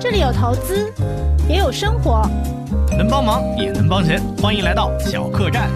这里有投资，也有生活，能帮忙也能帮钱，欢迎来到小客栈。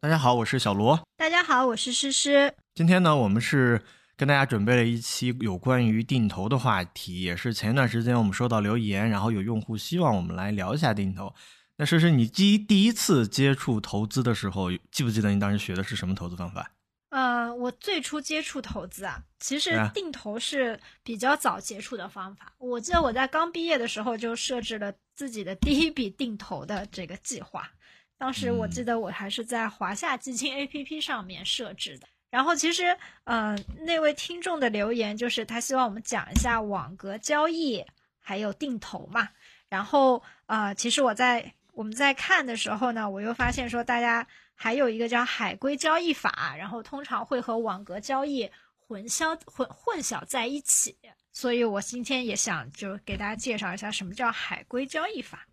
大家好，我是小罗。大家好，我是诗诗。今天呢，我们是跟大家准备了一期有关于定投的话题，也是前一段时间我们收到留言，然后有用户希望我们来聊一下定投。那诗诗，你第第一次接触投资的时候，记不记得你当时学的是什么投资方法？呃，我最初接触投资啊，其实定投是比较早接触的方法。我记得我在刚毕业的时候就设置了自己的第一笔定投的这个计划。当时我记得我还是在华夏基金 APP 上面设置的。然后其实，呃，那位听众的留言就是他希望我们讲一下网格交易还有定投嘛。然后，呃，其实我在我们在看的时候呢，我又发现说大家。还有一个叫海归交易法，然后通常会和网格交易混淆混混淆在一起，所以我今天也想就给大家介绍一下什么叫海归交易法。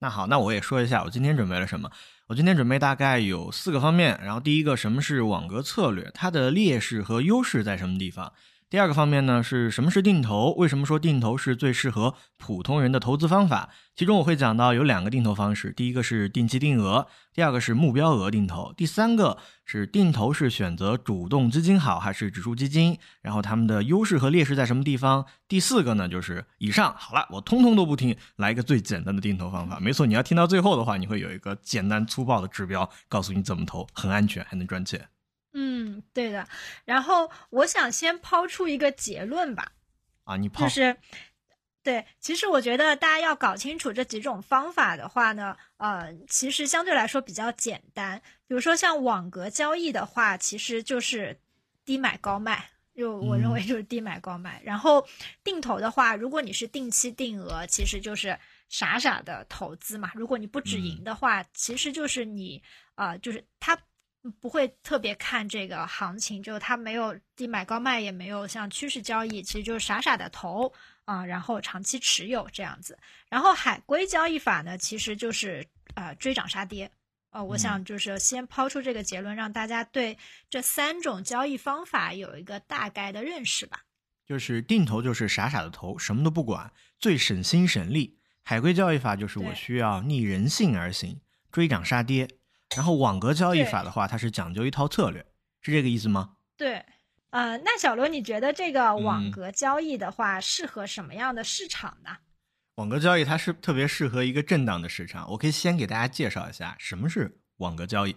那好，那我也说一下我今天准备了什么。我今天准备大概有四个方面，然后第一个什么是网格策略，它的劣势和优势在什么地方？第二个方面呢，是什么是定投？为什么说定投是最适合普通人的投资方法？其中我会讲到有两个定投方式，第一个是定期定额，第二个是目标额定投，第三个是定投是选择主动基金好还是指数基金？然后它们的优势和劣势在什么地方？第四个呢，就是以上好了，我通通都不听，来一个最简单的定投方法。没错，你要听到最后的话，你会有一个简单粗暴的指标，告诉你怎么投，很安全，还能赚钱。嗯，对的。然后我想先抛出一个结论吧。啊，你抛就是，对，其实我觉得大家要搞清楚这几种方法的话呢，呃，其实相对来说比较简单。比如说像网格交易的话，其实就是低买高卖，就我认为就是低买高卖。然后定投的话，如果你是定期定额，其实就是傻傻的投资嘛。如果你不止盈的话，其实就是你啊，就是它。不会特别看这个行情，就它没有低买高卖，也没有像趋势交易，其实就是傻傻的投啊，然后长期持有这样子。然后海归交易法呢，其实就是呃追涨杀跌。呃，我想就是先抛出这个结论，让大家对这三种交易方法有一个大概的认识吧。就是定投就是傻傻的投，什么都不管，最省心省力。海归交易法就是我需要逆人性而行，追涨杀跌。然后网格交易法的话，它是讲究一套策略，是这个意思吗？对，呃，那小罗，你觉得这个网格交易的话，适合什么样的市场呢？网格交易它是特别适合一个震荡的市场。我可以先给大家介绍一下什么是网格交易。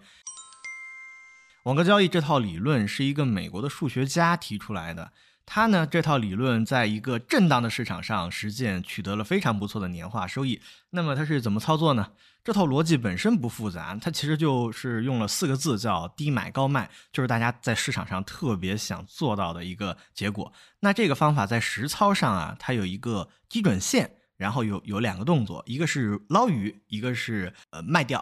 网格交易这套理论是一个美国的数学家提出来的。他呢，这套理论在一个震荡的市场上实践取得了非常不错的年化收益。那么它是怎么操作呢？这套逻辑本身不复杂，它其实就是用了四个字，叫低买高卖，就是大家在市场上特别想做到的一个结果。那这个方法在实操上啊，它有一个基准线，然后有有两个动作，一个是捞鱼，一个是呃卖掉。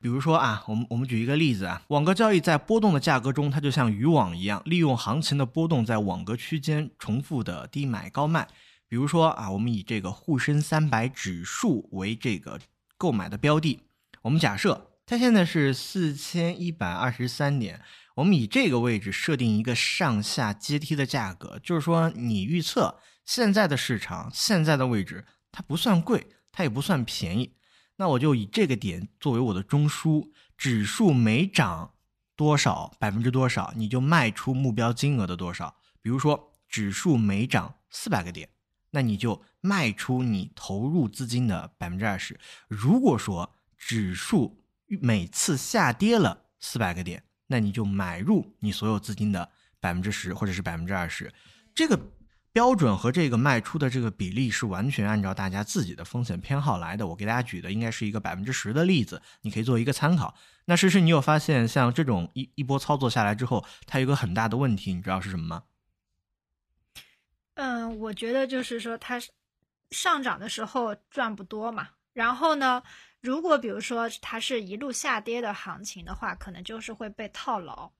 比如说啊，我们我们举一个例子啊，网格交易在波动的价格中，它就像渔网一样，利用行情的波动，在网格区间重复的低买高卖。比如说啊，我们以这个沪深三百指数为这个购买的标的，我们假设它现在是四千一百二十三点，我们以这个位置设定一个上下阶梯的价格，就是说你预测现在的市场现在的位置，它不算贵，它也不算便宜。那我就以这个点作为我的中枢，指数每涨多少百分之多少，你就卖出目标金额的多少。比如说指数每涨四百个点，那你就卖出你投入资金的百分之二十。如果说指数每次下跌了四百个点，那你就买入你所有资金的百分之十或者是百分之二十。这个。标准和这个卖出的这个比例是完全按照大家自己的风险偏好来的。我给大家举的应该是一个百分之十的例子，你可以做一个参考。那诗诗，你有发现像这种一一波操作下来之后，它有个很大的问题，你知道是什么吗？嗯，我觉得就是说它上涨的时候赚不多嘛。然后呢，如果比如说它是一路下跌的行情的话，可能就是会被套牢。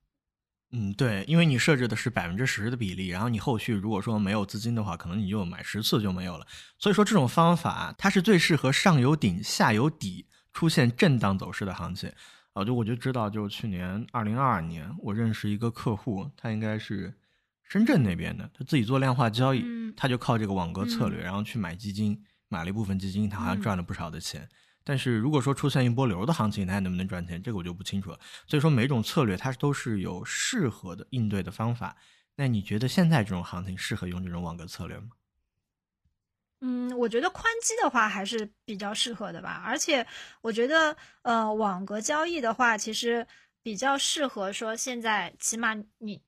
嗯，对，因为你设置的是百分之十的比例，然后你后续如果说没有资金的话，可能你就买十次就没有了。所以说这种方法它是最适合上有顶下有底出现震荡走势的行情啊。就我就知道，就去年二零二二年，我认识一个客户，他应该是深圳那边的，他自己做量化交易，嗯他就靠这个网格策略，嗯然后去买基金，买了一部分基金，他好像嗯赚了不少的钱。但是如果说出现一波流的行情，他还能不能赚钱，这个我就不清楚了。所以说每种策略它都是有适合的应对的方法。那你觉得现在这种行情适合用这种网格策略吗？嗯，我觉得宽基的话还是比较适合的吧，而且我觉得呃网格交易的话，其实比较适合说现在起码你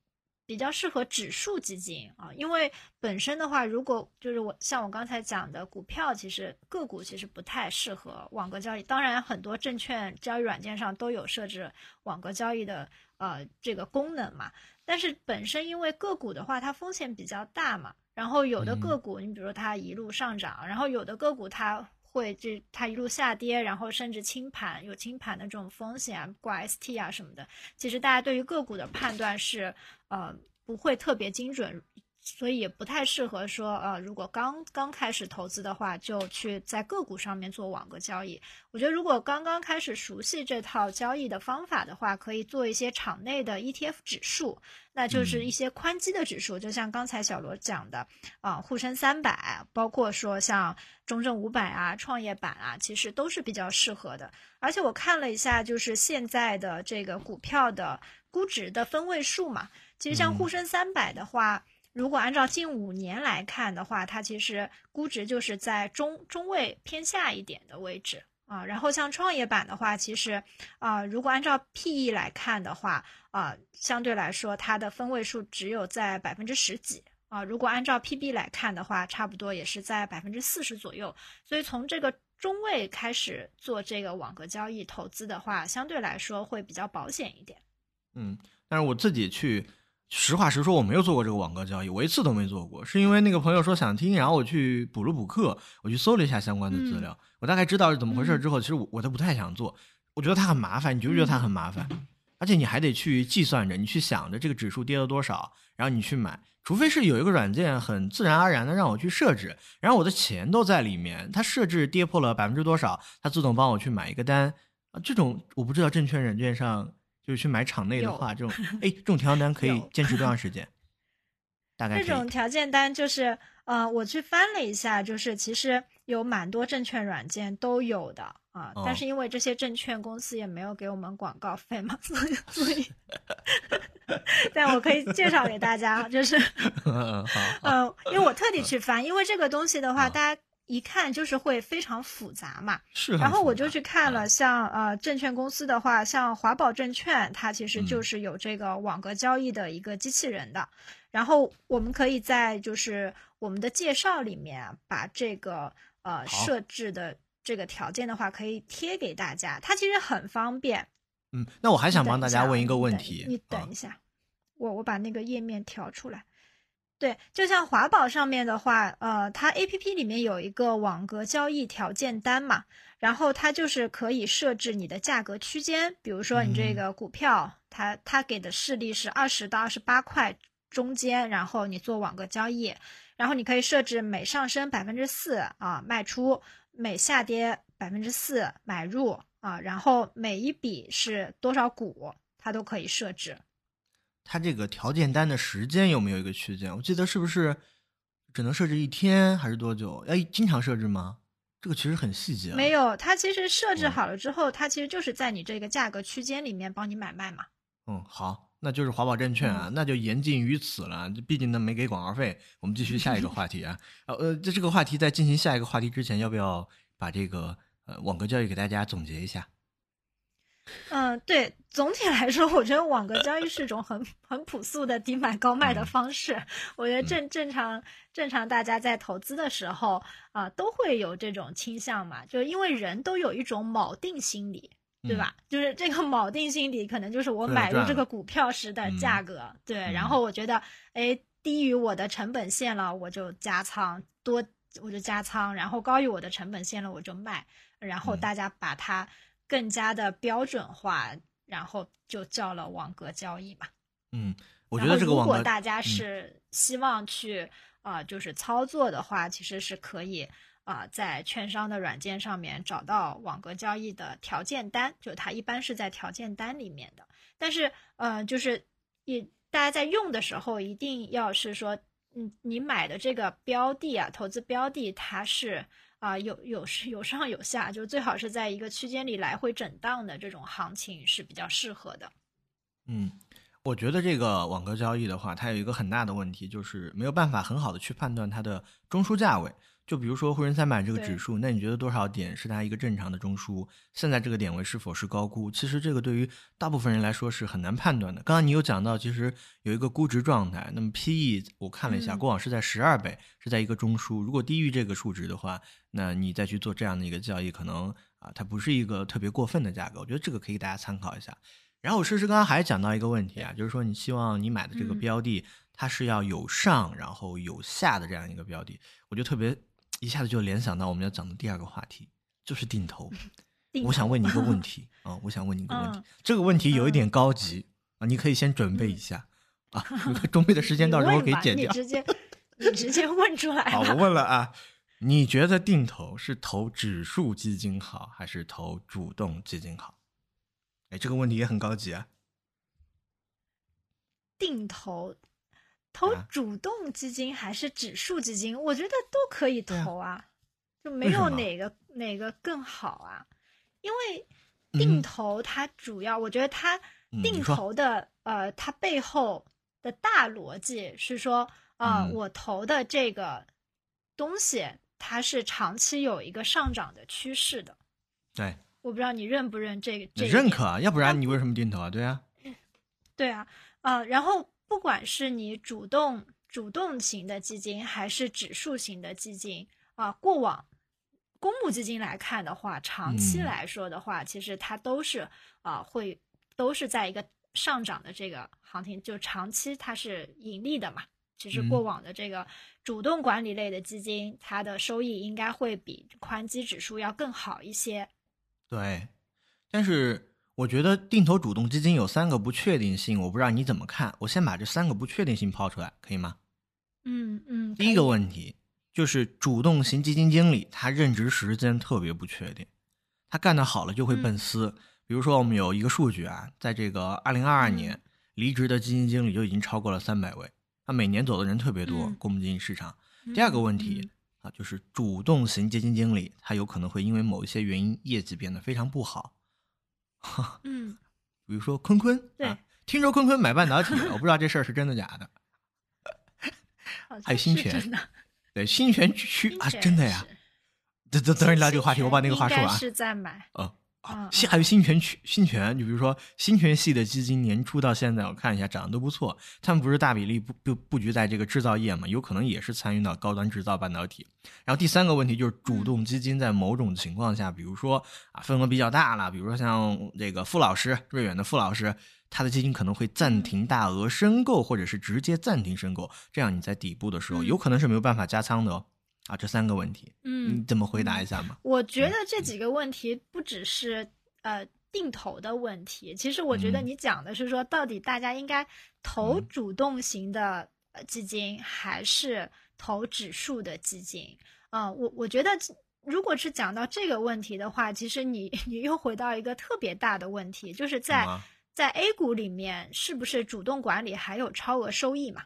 比较适合指数基金啊，因为本身的话，如果就是我像我刚才讲的股票，其实个股其实不太适合网格交易。当然，很多证券交易软件上都有设置网格交易的呃这个功能嘛，但是本身因为个股的话，它风险比较大嘛。然后有的嗯个股，你比如说它一路上涨，然后有的个股它会这它一路下跌，然后甚至清盘，有清盘的这种风险啊，挂 ST 啊什么的。其实大家对于个股的判断是呃不会特别精准，所以也不太适合说呃如果刚刚开始投资的话，就去在个股上面做网格交易。我觉得如果刚刚开始熟悉这套交易的方法的话，可以做一些场内的 ETF 指数。那就是一些宽基的指数，就像刚才小罗讲的，啊，沪深三百，包括说像中证五百啊、创业板啊，其实都是比较适合的。而且我看了一下，就是现在的这个股票的估值的分位数嘛，其实像沪深三百的话，如果按照近五年来看的话，它其实估值就是在中中位偏下一点的位置。啊，然后像创业板的话，其实啊、如果按照 PE 来看的话，啊、相对来说它的分位数只有在百分之十几啊。如果按照 PB 来看的话，差不多也是在百分之四十左右。所以从这个中位开始做这个网格交易投资的话，相对来说会比较保险一点。嗯，但是我自己去，实话实说，我没有做过这个网格交易，我一次都没做过，是因为那个朋友说想听，然后我去补了补课，我去搜了一下相关的资料，我大概知道是怎么回事之后，其实我我都不太想做，我觉得它很麻烦，你觉不觉得它很麻烦？而且你还得去计算着，你去想着这个指数跌了多少，然后你去买，除非是有一个软件很自然而然的让我去设置，然后我的钱都在里面，它设置跌破了百分之多少，它自动帮我去买一个单。啊，这种我不知道证券软件上就是去买场内的话，这种 哎这种条单可以坚持多长 时间？大概这种条件单就是，呃，我去翻了一下，就是其实有蛮多证券软件都有的啊，哦但是因为这些证券公司也没有给我们广告费嘛，所以 所以，但我可以介绍给大家，就是，嗯好，好。呃，因为我特地去翻，因为这个东西的话，哦大家一看就是会非常复杂嘛，是然后我就去看了嗯像呃证券公司的话，像华宝证券，它其实就嗯是有这个网格交易的一个机器人的。然后我们可以在就是我们的介绍里面啊把这个呃设置的这个条件的话，可以贴给大家。它其实很方便。嗯，那我还还想帮大家问一个问题，你啊等一下，我我把那个页面调出来。对，就像华宝上面的话，呃，它 A P P 里面有一个网格交易条件单嘛，然后它就是可以设置你的价格区间，比如说你这嗯个股票，它它给的示例是二十到二十八块中间，然后你做网格交易，然后你可以设置每上升百分之四啊卖出，每下跌百分之四买入啊，然后每一笔是多少股，它都可以设置。它这个条件单的时间有没有一个区间？我记得是不是只能设置一天还是多久？要，经常设置吗？这个其实很细节、啊。没有，它其实设置嗯好了之后，它其实就是在你这个价格区间里面帮你买卖嘛。嗯，好，那就是华宝证券啊，那就言尽于此了。毕竟呢没给广告费，我们继续下一个 话题啊。呃呃，在这个话题在进行下一个话题之前，要不要把这个呃网格交易给大家总结一下？嗯，对，总体来说，我觉得网格交易是一种很很朴素的低买高卖的嗯方式。我觉得正正常正常，大家在投资的时候啊、都会有这种倾向嘛，就是因为人都有一种锚定心理。对吧？就是这个锚定心理，可能就是我买入这个股票时的嗯价格，对。嗯然后我觉得，哎，低于我的成本线了，我就加仓，多我就加仓，然后高于我的成本线了，我就卖。然后嗯大家把它更加的标准化，然后就叫了网格交易嘛。嗯，我觉得这个网格果大家是希望去啊、呃就是操作的话，其实是可以啊、在券商的软件上面找到网格交易的条件单，就它一般是在条件单里面的。但是呃，就是也大家在用的时候一定要是说，嗯，你买的这个标的啊，投资标的它是啊有有有上有下，就最好是在一个区间里来回震荡的这种行情是比较适合的。嗯，我觉得这个网格交易的话，它有一个很大的问题，就是没有办法很好的去判断它的中枢价位。就比如说沪深三百这个指数，那你觉得多少点是它一个正常的中枢？现在这个点位是否是高估？其实这个对于大部分人来说是很难判断的。刚刚你有讲到，其实有一个估值状态，那么 P/E 我看了一下，过往是在十二倍，是在一个中枢。如果低于这个数值的话，那你再去做这样的一个交易，可能啊，它不是一个特别过分的价格。我觉得这个可以大家参考一下。然后我诗诗刚刚还讲到一个问题啊，就是说你希望你买的这个标的，它是要有上然后有下的这样一个标的，我就特别。一下子就联想到我们要讲的第二个话题，就是定投。我想问你一个问题啊，我想问你一个问题，这个问题有一点高级啊，你可以先准备一下 啊，准备的时间到时候给剪掉。你直接，你直接问出来。好，我问了啊，你觉得定投是投指数基金好，还是投主动基金好？哎，这个问题也很高级啊。定投。投主动基金还是指数基金？我觉得都可以投啊，就没有哪个哪个更好啊。因为定投它主要，我觉得它定投的呃，它背后的大逻辑是说，啊，我投的这个东西它是长期有一个上涨的趋势的。对，我不知道你认不认这个？这认可啊，要不然你为什么定投啊？对啊，对啊，啊，然后。不管是你主动主动型的基金，还是指数型的基金啊，过往公募基金来看的话，长期来说的话，其实它都是啊会都是在一个上涨的这个行情，就长期它是盈利的嘛。其实过往的这个主动管理类的基金，它的收益应该会比宽基指数要更好一些。对，但是。我觉得定投主动基金有三个不确定性，我不知道你怎么看。我先把这三个不确定性抛出来，可以吗？嗯嗯。第一个问题就是主动型基金经理他任职时间特别不确定，他干得好了就会奔私。比如说我们有一个数据啊，在这个二零二二年离职的基金经理就已经超过了三百位，他每年走的人特别多，公募基金市场。第二个问题啊，就是主动型基金经理他有可能会因为某一些原因业绩变得非常不好。嗯，比如说坤坤，对，听说坤坤买半导体，我不知道这事儿是真的假的。还有新泉，对，新泉区啊，真的呀。等等等，你聊这个话题，我把那个话说完。是在买，嗯。新还有新泉区新泉，你比如说新泉系的基金，年初到现在我看一下涨得都不错。他们不是大比例布布布局在这个制造业嘛，有可能也是参与到高端制造半导体。然后第三个问题就是主动基金在某种情况下，比如说啊份额比较大了，比如说像这个傅老师瑞远的傅老师，他的基金可能会暂停大额申购，或者是直接暂停申购，这样你在底部的时候有可能是没有办法加仓的哦。啊，这三个问题，嗯，你怎么回答一下嘛？我觉得这几个问题不只是呃定投的问题，其实我觉得你讲的是说，到底大家应该投主动型的基金还是投指数的基金？嗯，我我觉得如果是讲到这个问题的话，其实你 你又回到一个特别大的问题，就是在在 A 股里面，是不是主动管理还有超额收益嘛？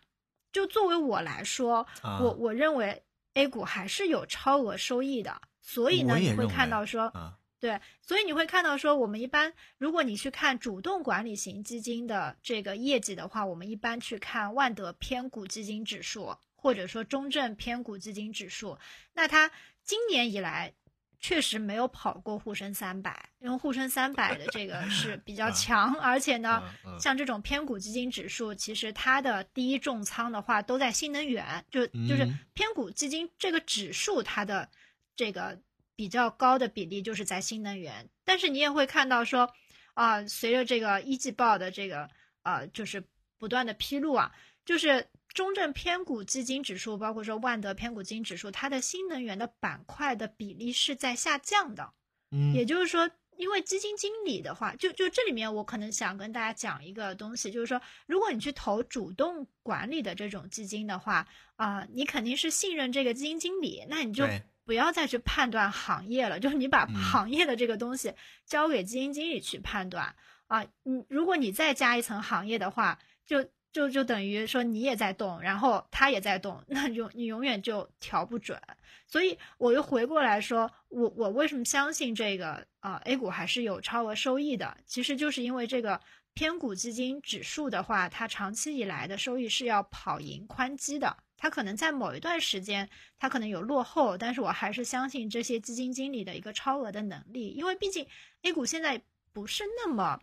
就作为我来说，我我认为。A 股还是有超额收益的，所以呢，你会看到说，对，所以你会看到说，我们一般如果你去看主动管理型基金的这个业绩的话，我们一般去看万德偏股基金指数，或者说中证偏股基金指数，那它今年以来。确实没有跑过沪深三百，因为沪深三百的这个是比较强，而且呢，像这种偏股基金指数，其实它的第一重仓的话都在新能源，就就是偏股基金这个指数它的这个比较高的比例就是在新能源。但是你也会看到说，啊，随着这个一季报的这个呃，就是不断的披露啊，就是。中证偏股基金指数，包括说万德偏股基金指数，它的新能源的板块的比例是在下降的。嗯，也就是说，因为基金经理的话，就就这里面我可能想跟大家讲一个东西，就是说，如果你去投主动管理的这种基金的话，啊，你肯定是信任这个基金经理，那你就不要再去判断行业了，就是你把行业的这个东西交给基金经理去判断啊。你如果你再加一层行业的话，就。就就等于说你也在动，然后他也在动，那永你永远就调不准。所以我又回过来说，我我为什么相信这个啊 A 股还是有超额收益的？其实就是因为这个偏股基金指数的话，它长期以来的收益是要跑赢宽基的。它可能在某一段时间，它可能有落后，但是我还是相信这些基金经理的一个超额的能力，因为毕竟 A 股现在不是那么，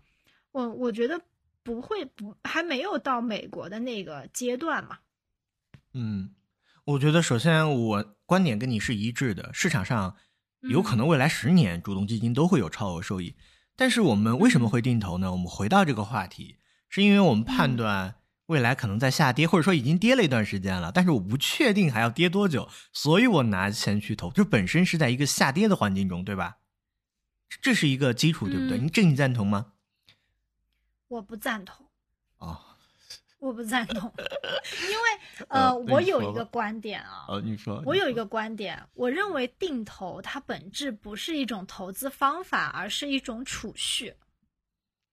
我我觉得不会不还没有到美国的那个阶段嘛。嗯，我觉得首先我观点跟你是一致的，市场上有可能未来十年主动基金都会有超额收益，但是我们为什么会定投呢？我们回到这个话题，是因为我们判断。未来可能在下跌，或者说已经跌了一段时间了，但是我不确定还要跌多久，所以我拿钱去投，就本身是在一个下跌的环境中，对吧？这是一个基础，对不对？你这你赞同吗？我不赞同。哦，我不赞同，因为 呃，我有一个观点啊。呃，你说。我有一个观点，我认为定投它本质不是一种投资方法，而是一种储蓄。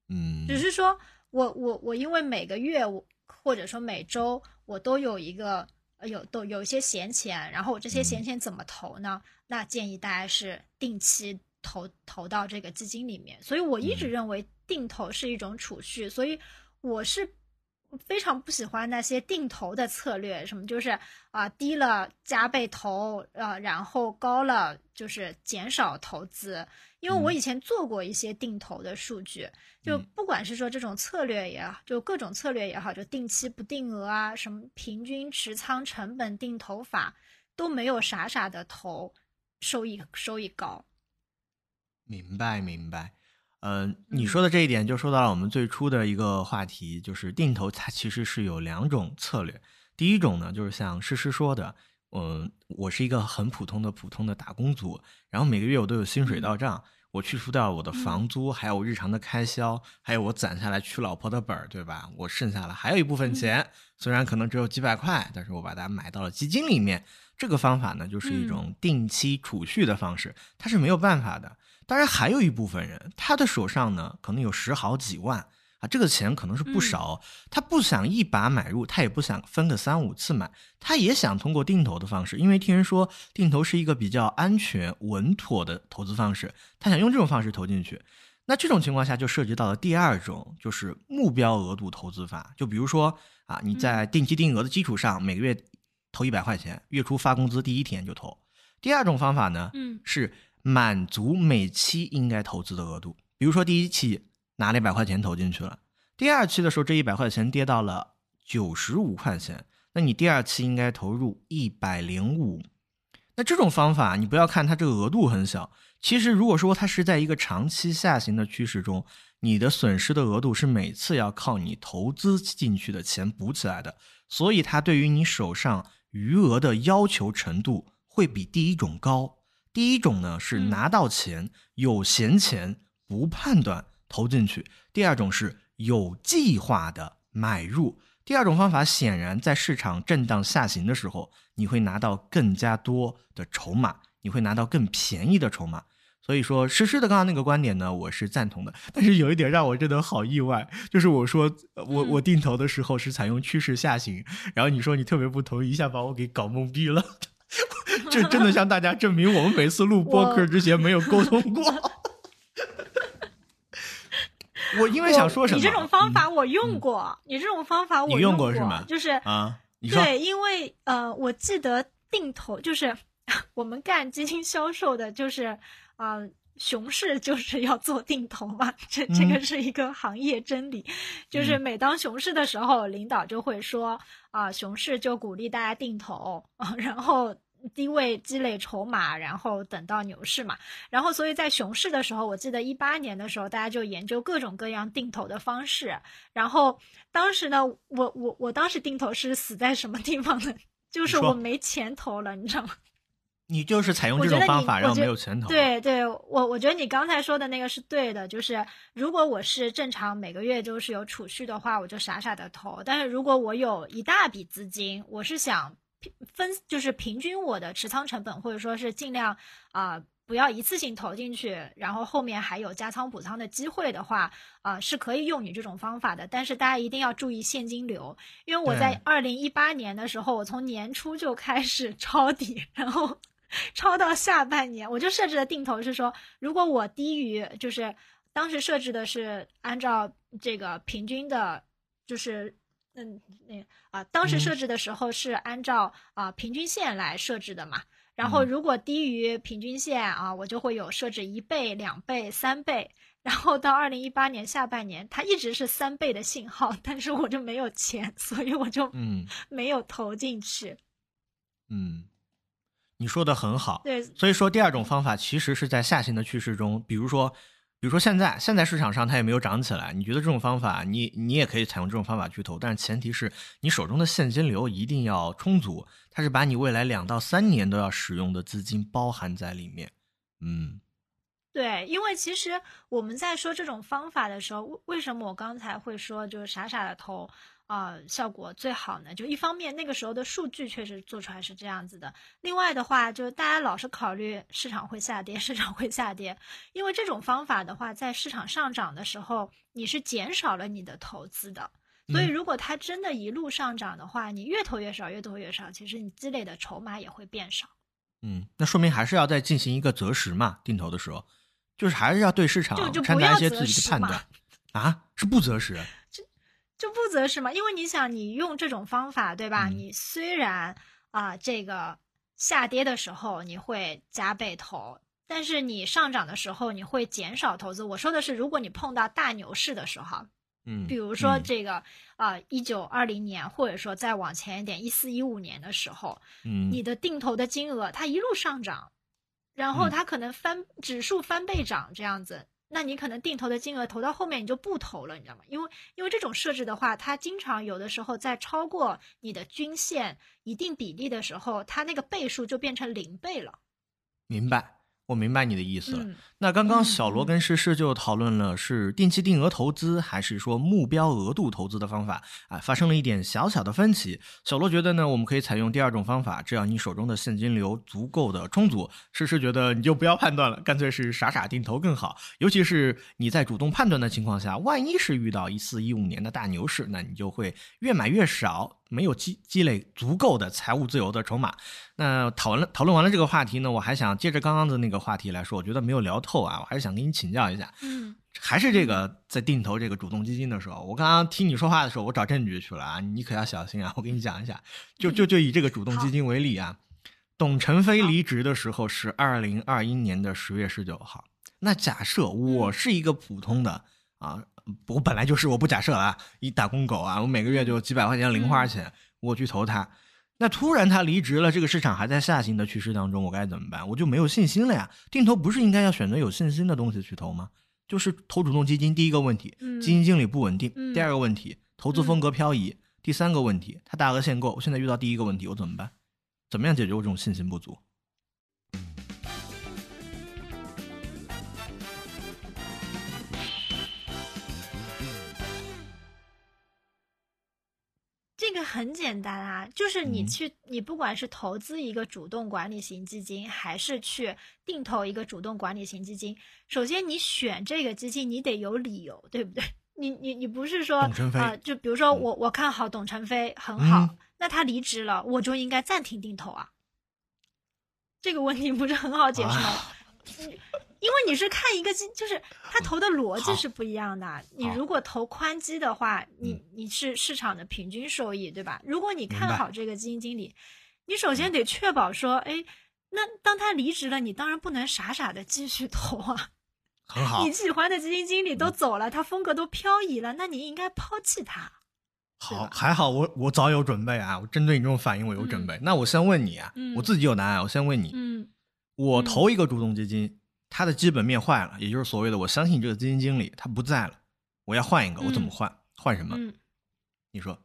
嗯。只是说我我我因为每个月我。或者说每周我都有一个有都有一些闲钱，然后我这些闲钱怎么投呢？那建议大家是定期投投到这个基金里面。所以我一直认为定投是一种储蓄，所以我是。非常不喜欢那些定投的策略，什么就是啊低了加倍投，呃，然后高了就是减少投资。因为我以前做过一些定投的数据，就不管是说这种策略也好，就各种策略也好，就定期不定额啊，什么平均持仓成本定投法，都没有傻傻的投，收益收益高。明白明白。嗯，你说的这一点就说到了我们最初的一个话题，就是定投它其实是有两种策略。第一种呢，就是像诗诗说的，嗯，我是一个很普通的普通的打工族，然后每个月我都有薪水到账，我去除掉我的房租，还有日常的开销，还有我攒下来娶老婆的本儿，对吧？我剩下了还有一部分钱，虽然可能只有几百块，但是我把它买到了基金里面。这个方法呢，就是一种定期储蓄的方式，它是没有办法的。当然，还有一部分人，他的手上呢可能有十好几万啊，这个钱可能是不少。他不想一把买入，他也不想分个三五次买，他也想通过定投的方式，因为听人说定投是一个比较安全稳妥的投资方式，他想用这种方式投进去。那这种情况下就涉及到了第二种，就是目标额度投资法。就比如说啊，你在定期定额的基础上，每个月投一百块钱，月初发工资第一天就投。第二种方法呢，嗯，是。满足每期应该投资的额度，比如说第一期拿了一百块钱投进去了，第二期的时候这一百块钱跌到了九十五块钱，那你第二期应该投入一百零五。那这种方法你不要看它这个额度很小，其实如果说它是在一个长期下行的趋势中，你的损失的额度是每次要靠你投资进去的钱补起来的，所以它对于你手上余额的要求程度会比第一种高。第一种呢是拿到钱有闲钱不判断投进去，第二种是有计划的买入。第二种方法显然在市场震荡下行的时候，你会拿到更加多的筹码，你会拿到更便宜的筹码。所以说，诗诗的刚刚那个观点呢，我是赞同的。但是有一点让我真的好意外，就是我说我我定投的时候是采用趋势下行，然后你说你特别不同意，一下把我给搞懵逼了。这真的向大家证明，我们每次录播客之前没有沟通过。我因为想说什么？你这种方法我用过，你这种方法我用过是吗？就是啊，对，因为呃，我记得定投就是 我们干基金销售的，就是啊，熊市就是要做定投嘛，这这个是一个行业真理。就是每当熊市的时候，领导就会说啊，熊市就鼓励大家定投啊，然后。低位积累筹码，然后等到牛市嘛。然后，所以在熊市的时候，我记得一八年的时候，大家就研究各种各样定投的方式。然后当时呢，我我我当时定投是死在什么地方呢？就是我没钱投了，你知道吗？你就是采用这种方法，然后没有钱投。对对，我我觉得你刚才说的那个是对的，就是如果我是正常每个月就是有储蓄的话，我就傻傻的投。但是如果我有一大笔资金，我是想。分就是平均我的持仓成本，或者说是尽量啊不要一次性投进去，然后后面还有加仓补仓的机会的话，啊，是可以用你这种方法的。但是大家一定要注意现金流，因为我在二零一八年的时候，我从年初就开始 抄底，然后抄到下半年，我就设置的定投是说，如果我低于，就是当时设置的是按照这个平均的，就是嗯那啊，当时设置的时候是按照啊平均线来设置的嘛。然后如果低于平均线啊，我就会有设置一倍、两倍、三倍。然后到二零一八年下半年，它一直是三倍的信号，但是我就没有钱，所以我就嗯 没有投进去。嗯，你说的很好。对，所以说第二种方法其实是在下行的趋势中，比如说，比如说现在现在市场上它也没有涨起来，你觉得这种方法你你也可以采用这种方法去投，但是前提是你手中的现金流一定要充足，它是把你未来两到三年都要使用的资金包含在里面。嗯，对，因为其实我们在说这种方法的时候，为为什么我刚才会说就是傻傻的投啊、效果最好呢？就一方面那个时候的数据确实做出来是这样子的，另外的话，就是大家老是考虑市场会下跌，市场会下跌，因为这种方法的话，在市场上涨的时候，你是减少了你的投资的。所以，嗯如果它真的一路上涨的话，你越投越少，越投越少，其实你积累的筹码也会变少。嗯，那说明还是要再进行一个择时嘛，定投的时候，就是还是要对市场掺杂一些自己的判断啊，是不择时。就不择是嘛，因为你想，你用这种方法，对吧？嗯。你虽然啊、这个下跌的时候你会加倍投，但是你上涨的时候你会减少投资。我说的是，如果你碰到大牛市的时候，嗯，比如说嗯。这个啊，一九二零年，或者说再往前一点，一四一五年的时候，嗯，你的定投的金额它一路上涨，然后嗯。它可能翻指数翻倍涨这样子，那你可能定投的金额投到后面你就不投了，你知道吗？因为因为这种设置的话，它经常有的时候在超过你的均线一定比例的时候，它那个倍数就变成零倍了。明白，我明白你的意思了。嗯，那刚刚嗯小罗嗯跟诗诗就讨论了是定期定额投资还是说目标额度投资的方法啊，发生了一点小小的分歧。小罗觉得呢，我们可以采用第二种方法，只要你手中的现金流足够的充足。诗诗觉得你就不要判断了，干脆是傻傻定投更好。尤其是你在主动判断的情况下，万一是遇到一四一五年的大牛市，那你就会越买越少，没有积积累足够的财务自由的筹码。那讨论讨论完了这个话题呢，我还想接着刚刚的那个话题来说，我觉得没有聊透啊，我还是想跟你请教一下，嗯。还是这个在定投这个主动基金的时候，我刚刚听你说话的时候，我找证据去了啊，你可要小心啊！我跟你讲一下，就就就以这个主动基金为例啊，董承飞离职的时候是二零二一年的十月十九号，那假设我是一个普通的啊，我本来就是我不假设啊，一打工狗啊，我每个月就几百块钱零花钱，我去投他。那突然他离职了，这个市场还在下行的趋势当中，我该怎么办？我就没有信心了呀。定投不是应该要选择有信心的东西去投吗？就是投主动基金，第一个问题，嗯基金经理不稳定；嗯第二个问题，投资风格漂移；第三个问题，它大额限购。我现在遇到第一个问题，我怎么办？怎么样解决我这种信心不足？这个很简单啊，就是你嗯去，你不管是投资一个主动管理型基金，还是去定投一个主动管理型基金，首先你选这个基金，你得有理由，对不对？你你你不是说啊、就比如说嗯我我看好董承飞很好，嗯那他离职了，我就应该暂停定投啊。这个问题不是很好解释吗？啊因为你是看一个基，就是他投的逻辑是不一样的。你如果投宽基的话，你嗯你是市场的平均收益，对吧？如果你看好这个基金经理，你首先得确保说，哎，那当他离职了，你当然不能傻傻的继续投啊。很好你，喜欢的基金经理都走了，他风格都漂移了，那你应该抛弃他。好，还好我我早有准备啊！我针对你这种反应，我有准备。那我先问你啊，嗯我自己有答案，我先问你，嗯我嗯投一个主动基金，它的基本面坏了，也就是所谓的我相信这个基金经理他不在了，我要换一个，我怎么嗯换？换什么？嗯，你说？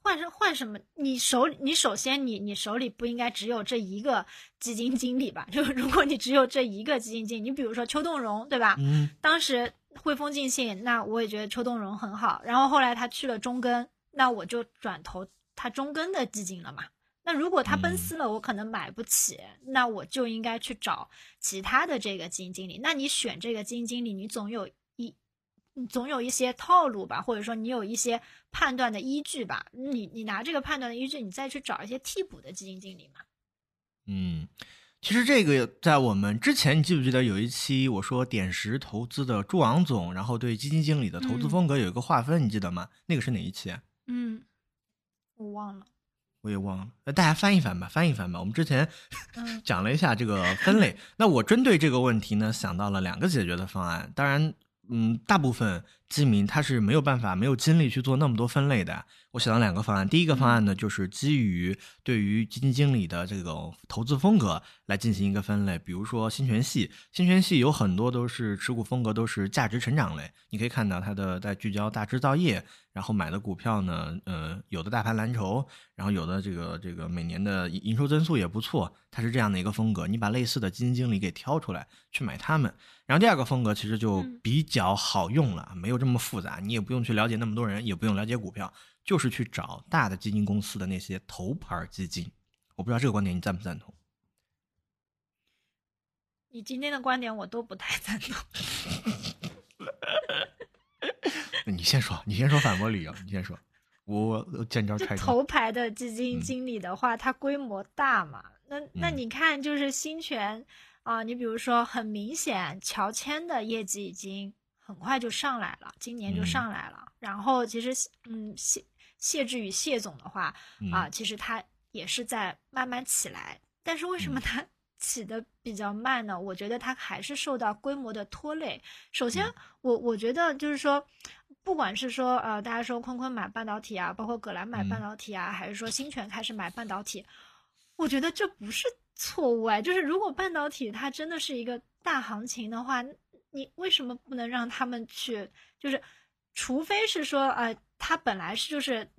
换什换什么？你手你首先你你手里不应该只有这一个基金经理吧？就如果你只有这一个基金经理，你比如说邱栋荣，对吧？嗯当时汇丰尽信，那我也觉得邱栋荣很好。然后后来他去了中根，那我就转投他中根的基金了嘛。那如果他奔四了，我可能买不起，那我就应该去找其他的这个基金经理。那你选这个基金经理，你总有一你总有一些套路吧，或者说你有一些判断的依据吧。你你拿这个判断的依据，你再去找一些替补的基金经理嘛。嗯，其实这个在我们之前，你记不记得有一期我说点石投资的朱昂总，然后对基金经理的投资嗯风格有一个划分，你记得吗？那个是哪一期啊？嗯，我忘了。我也忘了，那大家翻一翻吧，翻一翻吧。我们之前嗯 讲了一下这个分类，那我针对这个问题呢，想到了两个解决的方案。当然，嗯，大部分基民他是没有办法、没有精力去做那么多分类的。我想到两个方案，第一个方案呢，就是基于对于基金经理的这种投资风格来进行一个分类。比如说新权系，新权系有很多都是持股风格都是价值成长类，你可以看到它的在聚焦大制造业，然后买的股票呢，呃，有的大盘蓝筹，然后有的这个这个每年的营收增速也不错，它是这样的一个风格。你把类似的基金经理给挑出来去买他们。然后第二个风格其实就嗯比较好用了，没有这么复杂，你也不用去了解那么多人，也不用了解股票，就是去找大的基金公司的那些头牌基金。我不知道这个观点你赞不赞同？你今天的观点我都不太赞同。你先说，你先说反驳理由，你先说，我我见招拆招。头牌的基金嗯经理的话，它规模大嘛？那那嗯你看，就是新权啊、你比如说很明显，乔迁的业绩已经很快就上来了，今年就嗯上来了。然后其实嗯，谢谢志宇谢总的话啊、嗯其实他也是在慢慢起来，但是为什么嗯他 起的比较慢呢？我觉得他还是受到规模的拖累。首先嗯，我我觉得就是说，不管是说呃，大家说坤坤买半导体啊，包括葛兰买半嗯导体啊，还是说新泉开始买半导体，我觉得这不是错误哎。就是如果半导体它真的是一个大行情的话，你为什么不能让他们去？就是除非是说呃，他本来是就是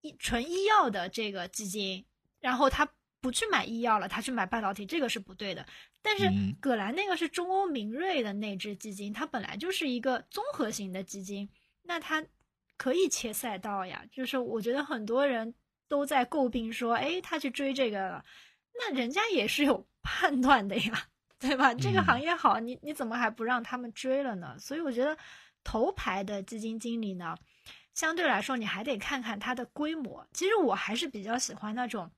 医纯医药的这个基金，然后他不去买医药了，他去买半导体，这个是不对的。但是嗯葛兰那个是中欧明锐的那只基金，它本来就是一个综合型的基金，那它可以切赛道呀。就是我觉得很多人都在诟病说，哎，他去追这个了，那人家也是有判断的呀，对吧？这个嗯行业好，你你怎么还不让他们追了呢？所以我觉得头牌的基金经理呢，相对来说你还得看看它的规模。其实我还是比较喜欢那种，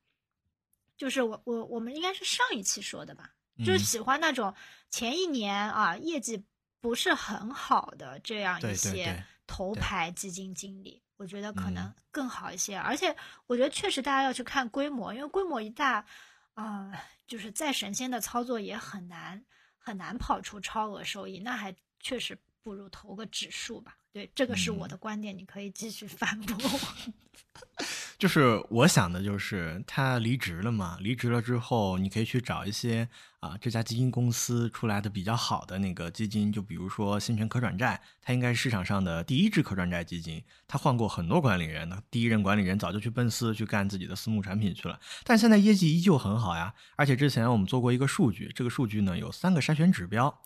就是我我我们应该是上一期说的吧，就是嗯喜欢那种前一年啊业绩不是很好的这样一些头牌基金经理，我觉得可能嗯更好一些。而且我觉得确实大家要去看规模，因为规模一大，啊、就是再神仙的操作也很难很难跑出超额收益，那还确实不如投个指数吧。对，这个是我嗯的观点，你可以继续反驳我。就是我想的，就是他离职了嘛，离职了之后，你可以去找一些啊这家基金公司出来的比较好的那个基金，就比如说新泉可转债，它应该是市场上的第一支可转债基金，它换过很多管理人，第一任管理人早就去奔私去干自己的私募产品去了，但现在业绩依旧很好呀，而且之前我们做过一个数据，这个数据呢有三个筛选指标。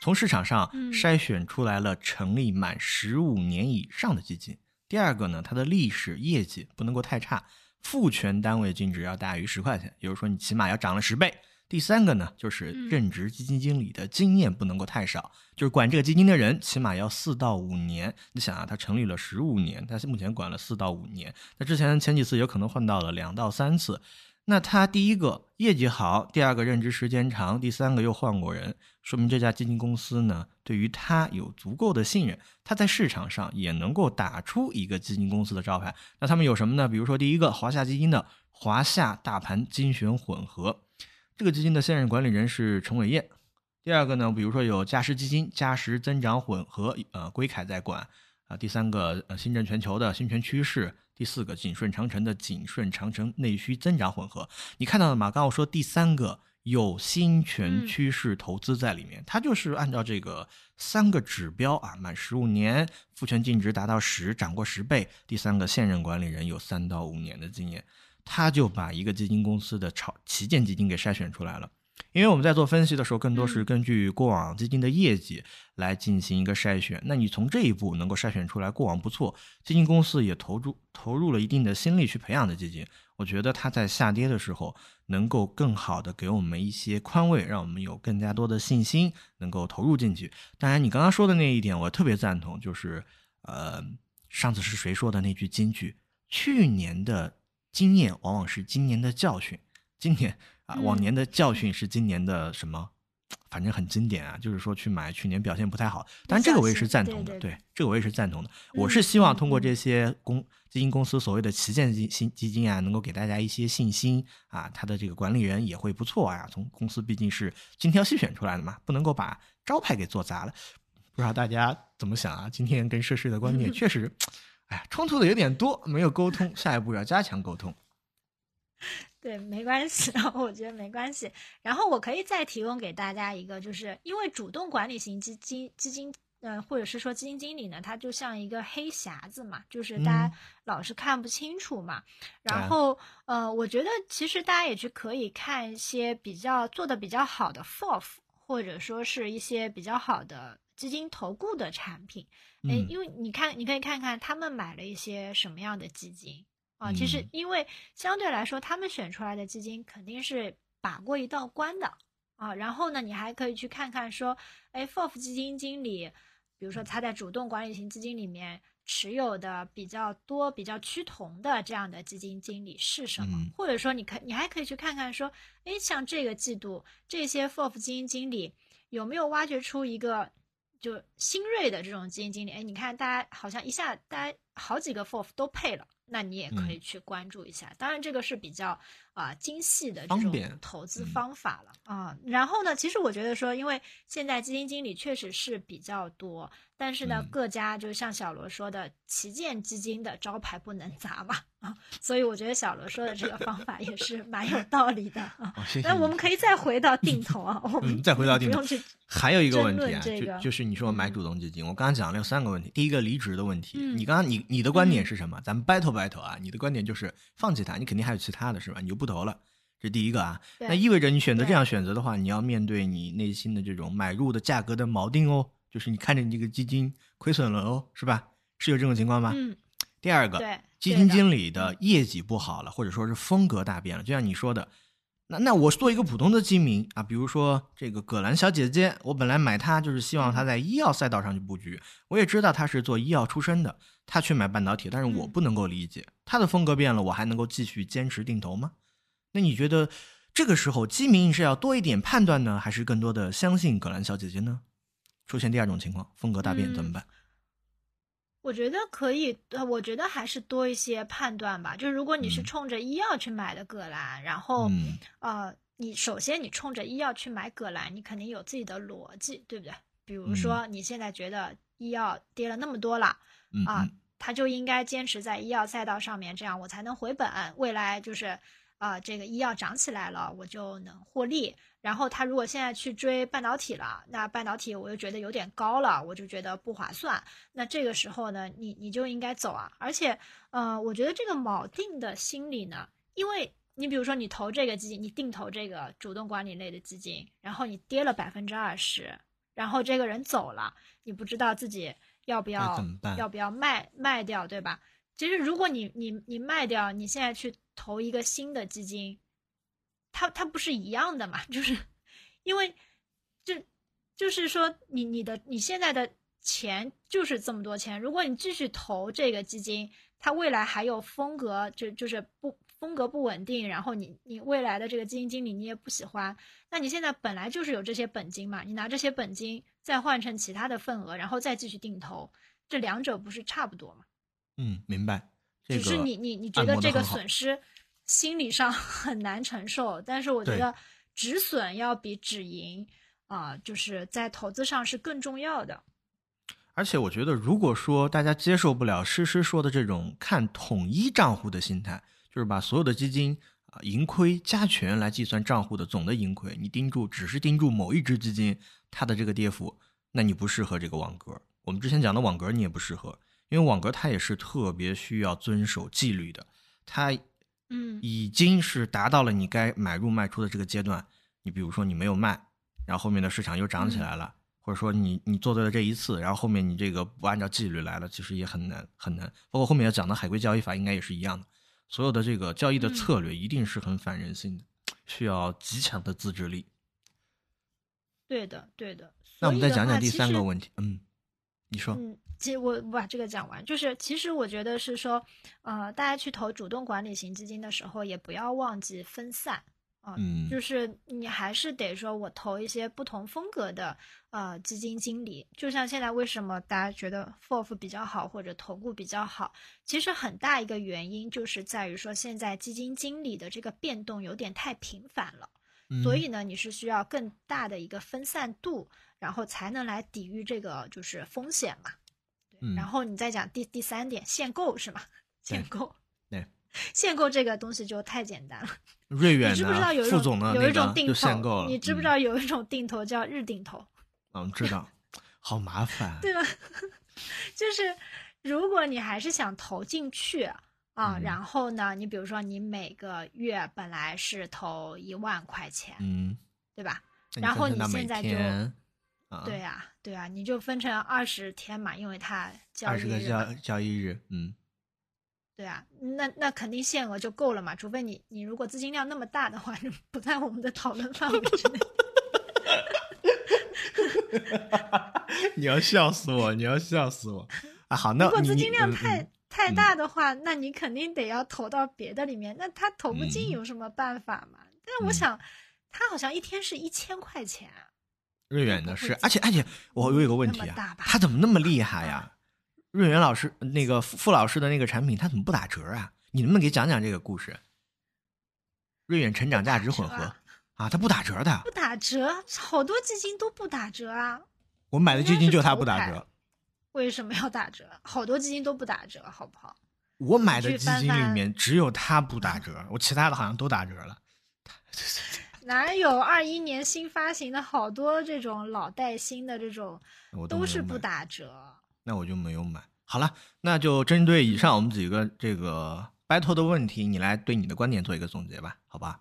从市场上嗯筛选出来了成立满十五年以上的基金。第二个呢，它的历史业绩不能够太差，复权单位净值要大于十块钱，也就是说你起码要涨了十倍。第三个呢，就是嗯任职基金经理的经验不能够太少，就是管这个基金的人起码要四到五年。你想啊，他成立了十五年，他目前管了四到五年，那之前前几次有可能换到了两到三次。那他第一个业绩好，第二个任职时间长，第三个又换过人，说明这家基金公司呢对于他有足够的信任，他在市场上也能够打出一个基金公司的招牌。那他们有什么呢？比如说第一个，华夏基金的华夏大盘精选混合，这个基金的现任管理人是陈伟业。第二个呢，比如说有嘉实基金嘉实增长混合，呃，归凯在管啊、第三个呃新政全球的新权趋势，第四个景顺长城的景顺长城内需增长混合。你看到了吗？刚刚我说第三个有新权嗯趋势投资在里面，它就是按照这个三个指标啊，满十五年复权净值达到十，涨过十倍。第三个现任管理人有三到五年的经验，他就把一个基金公司的炒旗舰基金给筛选出来了。因为我们在做分析的时候，更多是嗯根据过往基金的业绩来进行一个筛选。那你从这一步能够筛选出来过往不错，基金公司也投入投入了一定的心力去培养的基金，我觉得它在下跌的时候能够更好的给我们一些宽慰，让我们有更加多的信心能够投入进去。当然，你刚刚说的那一点我特别赞同，就是呃，上次是谁说的那句金句？去年的经验往往是今年的教训，今年啊，嗯往年的教训是今年的什么？反正很经典啊，就是说去买去年表现不太好，当然这个我也是赞同的，对对对这个我也是赞同的。嗯我是希望通过这些公基金公司所谓的旗舰基金基金啊，能够给大家一些信心啊，他的这个管理人也会不错啊。从公司毕竟是精挑细选出来的嘛，不能够把招牌给做砸了。不知道大家怎么想啊？今天跟涉事的观点 确实，哎呀，冲突的有点多，没有沟通，下一步要加强沟通。对，没关系，然 后我觉得没关系。然后我可以再提供给大家一个，就是因为主动管理型基金基金，呃，或者是说基金经理呢，他就像一个黑匣子嘛，就是大家嗯老是看不清楚嘛。然后呃，我觉得其实大家也去可以看一些比较做的比较好的 FOF，或者说是一些比较好的基金投顾的产品。哎，嗯因为你看，你可以看看他们买了一些什么样的基金啊。其实嗯，因为相对来说，他们选出来的基金肯定是把过一道关的啊。然后呢，你还可以去看看说，哎，FOF 基金经理，比如说他在主动管理型基金里面持有的比较多、比较趋同的这样的基金经理是什么？嗯或者说，你可你还可以去看看说，哎，像这个季度这些 FOF 基金经理有没有挖掘出一个就新锐的这种基金经理？哎，你看大家好像一下大家好几个 FOF 都配了，那你也可以嗯去关注一下。当然，这个是比较啊、精细的这种方便投资嗯方法了啊、然后呢，其实我觉得说，因为现在基金经理确实是比较多，但是呢，嗯各家就像小罗说的，旗舰基金的招牌不能砸嘛啊，所以我觉得小罗说的这个方法也是蛮有道理的啊。那。我们可以再回到定投啊，我们嗯，再回到定投还有一个问题啊，这个就就是你说买嗯主动基金，我刚刚讲了有三个问题，第一个离职的问题，嗯你刚刚你你的观点嗯是什么？咱们 battle battle 啊，你的观点就是放弃它，你肯定还有其他的是吧？你就不投了，这第一个啊，那意味着你选择这样选择的话，你要面对你内心的这种买入的价格的锚定哦，就是你看着你这个基金亏损了哦，是吧？是有这种情况吗？嗯，第二个，基金经理的业绩不好了，或者说是风格大变了，就像你说的，那那我做一个普通的基民啊，比如说这个葛兰小姐姐，我本来买她就是希望她在医药赛道上去布局，我也知道她是做医药出身的，她去买半导体，但是我嗯不能够理解她的风格变了，我还能够继续坚持定投吗？那你觉得这个时候基民是要多一点判断呢，还是更多的相信葛兰小姐姐呢？出现第二种情况，风格大变怎么嗯办？我觉得可以，呃，我觉得还是多一些判断吧。就是如果你是嗯冲着医药去买的葛兰，然后、嗯呃，你首先你冲着医药去买葛兰，你肯定有自己的逻辑，对不对？比如嗯说你现在觉得医药跌了那么多了啊，它就应该坚持在医药赛道上面，这样我才能回本。未来就是，呃，这个医药涨起来了，我就能获利。然后他如果现在去追半导体了，那半导体我又觉得有点高了，我就觉得不划算。那这个时候呢，你你就应该走啊。而且，呃，我觉得这个锚定的心理呢，因为你比如说你投这个基金，你定投这个主动管理类的基金，然后你跌了百分之二十，然后这个人走了，你不知道自己要不要要不要卖卖掉，对吧？其实如果你你你卖掉，你现在去投一个新的基金，它它不是一样的嘛？就是因为就就是说你你的你现在的钱就是这么多钱，如果你继续投这个基金，它未来还有风格就就是不风格不稳定，然后你你未来的这个基金经理你也不喜欢，那你现在本来就是有这些本金嘛，你拿这些本金再换成其他的份额，然后再继续定投，这两者不是差不多吗？嗯，明白。这只是你你你觉得这个损失心理上 很难承受，但是我觉得止损要比止盈啊、就是在投资上是更重要的。而且我觉得，如果说大家接受不了诗诗说的这种看统一账户的心态，就是把所有的基金啊盈亏加权来计算账户的总的盈亏，你盯住只是盯住某一只基金它的这个跌幅，那你不适合这个网格。我们之前讲的网格你也不适合，因为网格它也是特别需要遵守纪律的，它嗯已经是达到了你该买入卖出的这个阶段，你比如说你没有卖，然后后面的市场又涨起来了，或者说你你做对了这一次，然后后面你这个不按照纪律来了，其实也很难很难。包括后面要讲的海归交易法，应该也是一样的。所有的这个交易的策略一定是很反人性的，需要极强的自制力。对的，对的。那我们再讲讲第三个。问题。嗯，你说。嗯，其实我我把这个讲完，就是其实我觉得是说，呃，大家去投主动管理型基金的时候，也不要忘记分散啊，嗯就是你还是得说我投一些不同风格的呃基金经理，就像现在为什么大家觉得 FOF 比较好或者投顾比较好，其实很大一个原因就是在于说现在基金经理的这个变动有点太频繁了。所嗯以呢，你是需要更大的一个分散度，然后才能来抵御这个就是风险嘛。然后你再讲第第三点，限购是吗？限购，对，限购这个东西就太简单了。瑞远你知不知道有的副一种有一种定投？限购了。你知不知嗯道有一种定投叫日定投？嗯，知道，好麻烦。对吧？就是如果你还是想投进去啊，嗯然后呢，你比如说你每个月本来是投一万块钱，嗯，对吧？然后你现在就天啊，对呀、对呀、你就分成二十天嘛，因为它交易二十个日交交易日，嗯，对啊，那那肯定限额就够了嘛，除非你你如果资金量那么大的话，就不在我们的讨论范围之内。你要笑死我，你要笑死我啊！好，那如果资金量嗯太、嗯太嗯大的话，那你肯定得要投到别的里面，那他投不进嗯有什么办法嘛？但是我嗯想，他好像一天是一千块钱啊，瑞远的是，而且而且我有一个问题啊，他怎么那么厉害呀？瑞远老师那个傅傅老师的那个产品，他怎么不打折啊？你能不能给讲讲这个故事？瑞远成长价值混合啊，他不打折的不，打折，好多基金都不打折啊。我买的基金就他不打折，为什么要打折？好多基金都不打折，好不好？我买的基金里面只有他不打折，我其他的好像都打折了。哪有二一年新发行的好多这种老带新的这种都都是不打折？那我就没有买。好了，那就针对以上我们几个这个 battle 的问题，你来对你的观点做一个总结吧，好吧？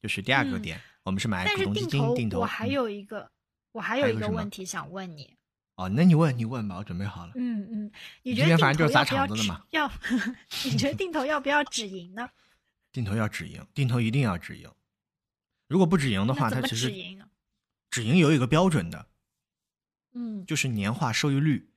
就是第二个嗯点，我们是买但是定投，金定投。我还嗯有一个，我还有一个问题想问你。哦，那你问你问吧，我准备好了。嗯嗯，你你今天觉得定反正就是砸投要不要止场子的嘛要？你觉得定投要不要止盈呢？定投要止盈，定投一定要止盈。如果不止盈的话，它其实止盈？止盈有一个标准的，嗯就是年化收益率。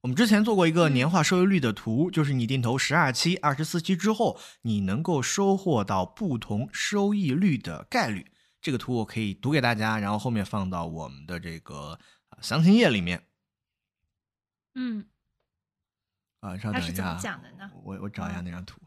我们之前做过一个嗯年化收益率的图，就是你定投十二期、二十四期之后，你能够收获到不同收益率的概率。这个图我可以读给大家，然后后面放到我们的这个啊详情页里面嗯，啊。稍等一下啊，讲的呢？我我找一下嗯那张图。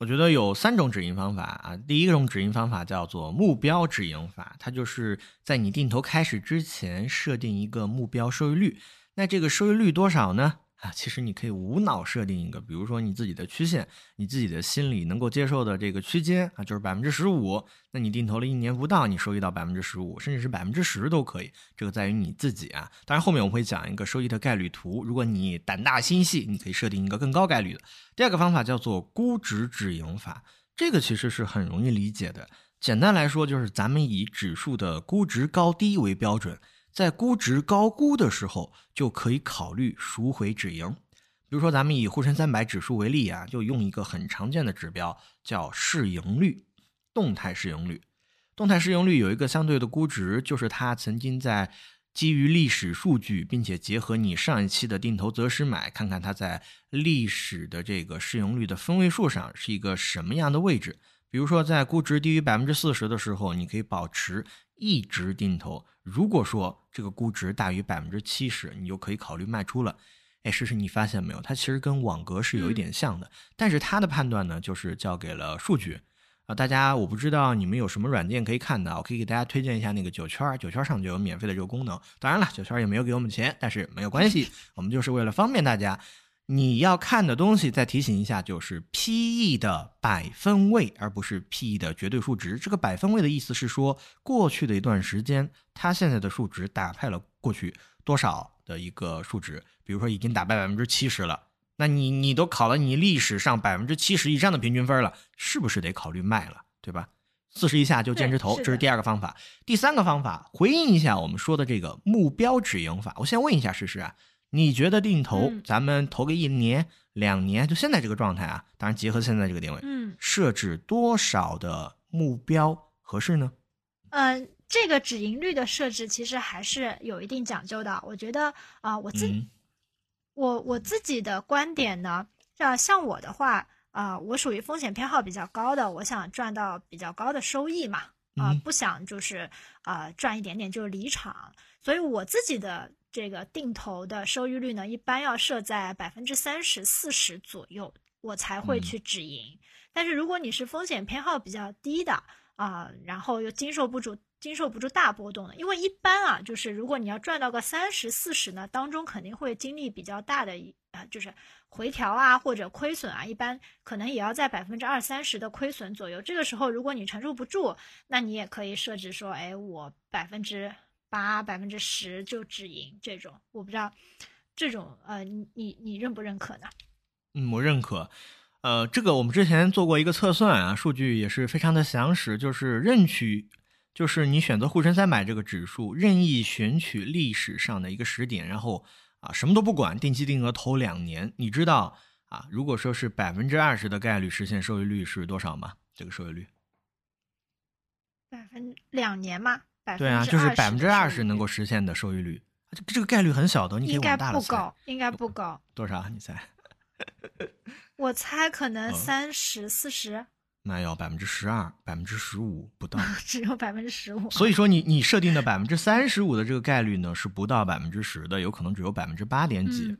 我觉得有三种止盈方法啊。第一种止盈方法叫做目标止盈法，它就是在你定投开始之前设定一个目标收益率。那这个收益率多少呢？啊，其实你可以无脑设定一个，比如说你自己的曲线，你自己的心里能够接受的这个区间啊，就是百分之十五。那你定投了一年不到，你收益到百分之十五，甚至是百分之十都可以，这个在于你自己啊。当然后面我们会讲一个收益的概率图，如果你胆大心细，你可以设定一个更高概率的。第二个方法叫做估值止盈法，这个其实是很容易理解的。简单来说，就是咱们以指数的估值高低为标准，在估值高估的时候，就可以考虑赎回止盈。比如说，咱们以沪深三百指数为例啊，就用一个很常见的指标叫市盈率，动态市盈率。动态市盈率有一个相对的估值，就是它曾经在基于历史数据，并且结合你上一期的定投择时买，看看它在历史的这个市盈率的分位数上是一个什么样的位置。比如说，在估值低于百分之四十的时候，你可以保持一直定投；如果说这个估值大于百分之七十，你就可以考虑卖出了。哎，诗诗，你发现没有？它其实跟网格是有一点像的，但是它的判断呢，就是交给了数据。啊，大家我不知道你们有什么软件可以看的，我可以给大家推荐一下那个九圈儿，九圈儿上就有免费的这个功能。当然了，九圈儿也没有给我们钱，但是没有关系，我们就是为了方便大家。你要看的东西，再提醒一下，就是 P/E 的百分位，而不是 P/E 的绝对数值。这个百分位的意思是说，过去的一段时间，它现在的数值打败了过去多少的一个数值，比如说已经打败百分之七十了。那你你都考了你历史上百分之七十以上的平均分了，是不是得考虑卖了，对吧？四十以下就坚持投，这是第二个方法。第三个方法，回应一下我们说的这个目标止盈法。我先问一下诗诗啊，你觉得定投，嗯咱们投个一年、两年，就现在这个状态啊，当然结合现在这个点位，嗯设置多少的目标合适呢？嗯、这个止盈率的设置其实还是有一定讲究的。我觉得啊、我自、嗯我我自己的观点呢，像像我的话，啊、我属于风险偏好比较高的，我想赚到比较高的收益嘛，啊、嗯不想就是啊、赚一点点就离场，所以我自己的这个定投的收益率呢，一般要设在百分之三十四十左右，我才会嗯去止盈。但是如果你是风险偏好比较低的啊、然后又经受不住经受不住大波动的，因为一般啊，就是如果你要赚到个三十四十呢，当中肯定会经历比较大的一啊、就是回调啊或者亏损啊，一般可能也要在百分之二三十的亏损左右。这个时候，如果你承受不住，那你也可以设置说，哎，我百分之八、百分之十就止盈这种。我不知道这种呃，你你你认不认可呢？嗯，我认可。呃，这个我们之前做过一个测算啊，数据也是非常的详实，就是任取，就是你选择沪深三百这个指数，任意选取历史上的一个时点，然后啊什么都不管，定期定额投两年，你知道啊，如果说是百分之二十的概率实现收益率是多少吗？这个收益率？百分两年嘛，百分对啊，就是百分之二十能够实现的收益率，这这个概率很小的，你可以应该往大了猜。不高，应该不高。多少？你猜？我猜可能嗯三十四十，没有，百分之十二，百分之十五不到。只有百分之十五。所以说你你设定的百分之三十五的这个概率呢，是不到百分之十的，有可能只有百分之八点几。嗯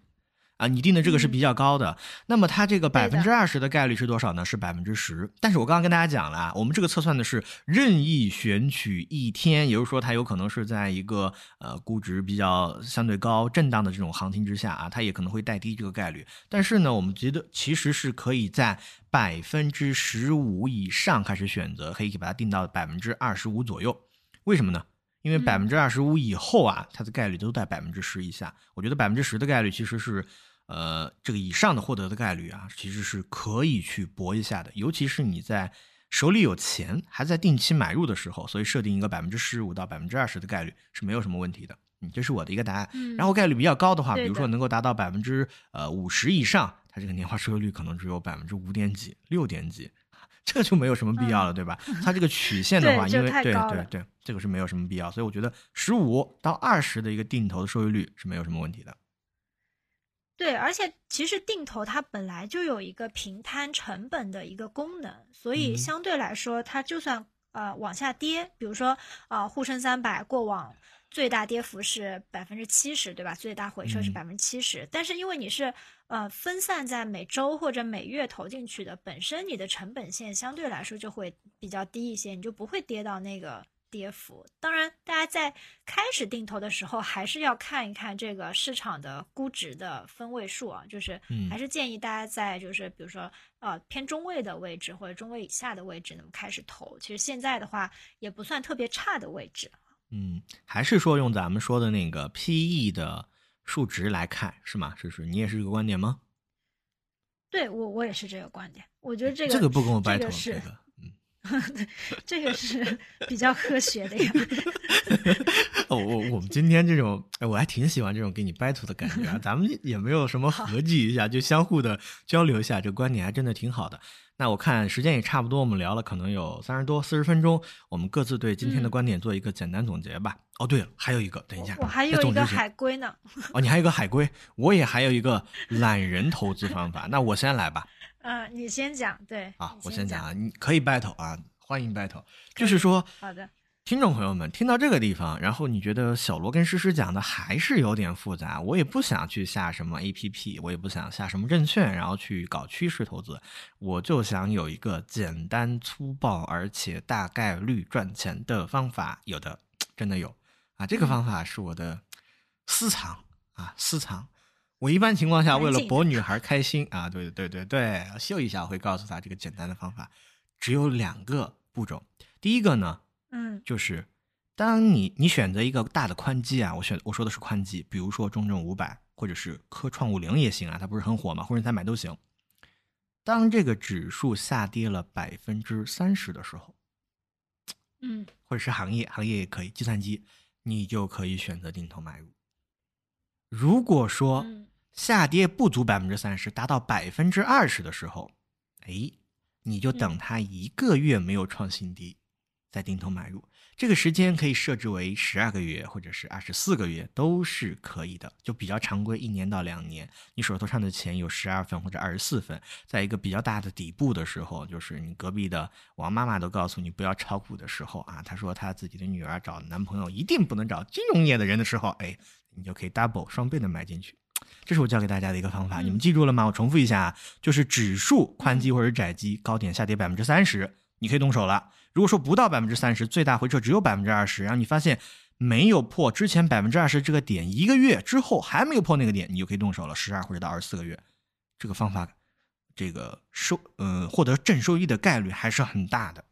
啊，你定的这个是比较高的，那么它这个百分之二十的概率是多少呢？是百分之十。但是我刚刚跟大家讲了啊，我们这个测算的是任意选取一天，也就是说它有可能是在一个呃估值比较相对高、震荡的这种行情之下啊，它也可能会带低这个概率。但是呢，我们觉得其实是可以在百分之十五以上开始选择，可以把它定到百分之二十五左右。为什么呢？因为嗯百分之二十五以后啊，它的概率都在百分之十以下。我觉得百分之十的概率其实是，呃，这个以上的获得的概率啊，其实是可以去搏一下的。尤其是你在手里有钱，还在定期买入的时候，所以设定一个百分之十五到百分之二十的概率是没有什么问题的。嗯，这是我的一个答案。嗯然后概率比较高的话，比如说能够达到百分之呃五十以上，它这个年化收益率可能只有百分之五点几、六点几，这就没有什么必要了，对吧？它这个曲线 的话，因为对对对，这个是没有什么必要，所以我觉得十五到二十的一个定投的收益率是没有什么问题的。对，而且其实定投它本来就有一个平摊成本的一个功能，所以嗯相对来说，它就算呃往下跌，比如说呃沪深三百过往最大跌幅是百分之七十，对吧？最大回撤是嗯百分之七十，但是因为你是呃分散在每周或者每月投进去的，本身你的成本线相对来说就会比较低一些，你就不会跌到那个。跌幅，当然，大家在开始定投的时候，还是要看一看这个市场的估值的分位数啊，就是嗯还是建议大家在就是比如说呃偏中位的位置或者中位以下的位置，那么开始投。其实现在的话也不算特别差的位置。嗯，还是说用咱们说的那个 PE 的数值来看，是吗？是是，你也是这个观点吗？对我我也是这个观点，我觉得这个这个不跟我这 battle，个是这个，嗯。这个是比较科学的呀。哦，我我们今天这种，哎，我还挺喜欢这种给你 battle 的感觉啊。咱们也没有什么合计一下，就相互的交流一下，这个观点还真的挺好的。那我看时间也差不多，我们聊了可能有三十多、四十分钟，我们各自对今天的嗯观点做一个简单总结吧。哦，对了，还有一个，等一下，我还有一个海龟呢。哦，你还有一个海龟，我也还有一个懒人投资方法。那我先来吧。嗯、你先讲，对。啊，先我先讲啊，你可以 battle 啊，欢迎 battle。就是说，好的，听众朋友们，听到这个地方，然后你觉得小罗跟诗诗讲的还是有点复杂，我也不想去下什么 APP，我也不想下什么证券，然后去搞趋势投资，我就想有一个简单粗暴而且大概率赚钱的方法，有的真的有啊，这个方法是我的私藏啊，私藏。我一般情况下为了博女孩开心啊，对对对对，秀一下，我会告诉她这个简单的方法，只有两个步骤。第一个呢，嗯就是当你你选择一个大的宽基啊，我选我说的是宽基，比如说中证五百或者是科创五零也行啊，它不是很火嘛，沪深三百都行。当这个指数下跌了百分之三十的时候，嗯或者是行业，行业也可以，计算机，你就可以选择定投买入。如果说嗯下跌不足百分之三十，达到百分之二十的时候，哎，你就等嗯它一个月没有创新低，再定投买入。这个时间可以设置为十二个月或者是二十四个月，都是可以的，就比较常规，一年到两年。你手头上的钱有十二份或者二十四份，在一个比较大的底部的时候，就是你隔壁的王妈妈都告诉你不要炒股的时候啊，她说她自己的女儿找男朋友一定不能找金融业的人的时候，哎，你就可以 double 双倍的买进去。这是我教给大家的一个方法，嗯你们记住了吗？我重复一下啊，就是指数宽基或者窄基，高点下跌百分之三十，你可以动手了。如果说不到百分之三十，最大回撤只有百分之二十，然后你发现没有破之前百分之二十这个点，一个月之后还没有破那个点，你就可以动手了，十二或者到二十四个月。这个方法，这个收呃获得正收益的概率还是很大的。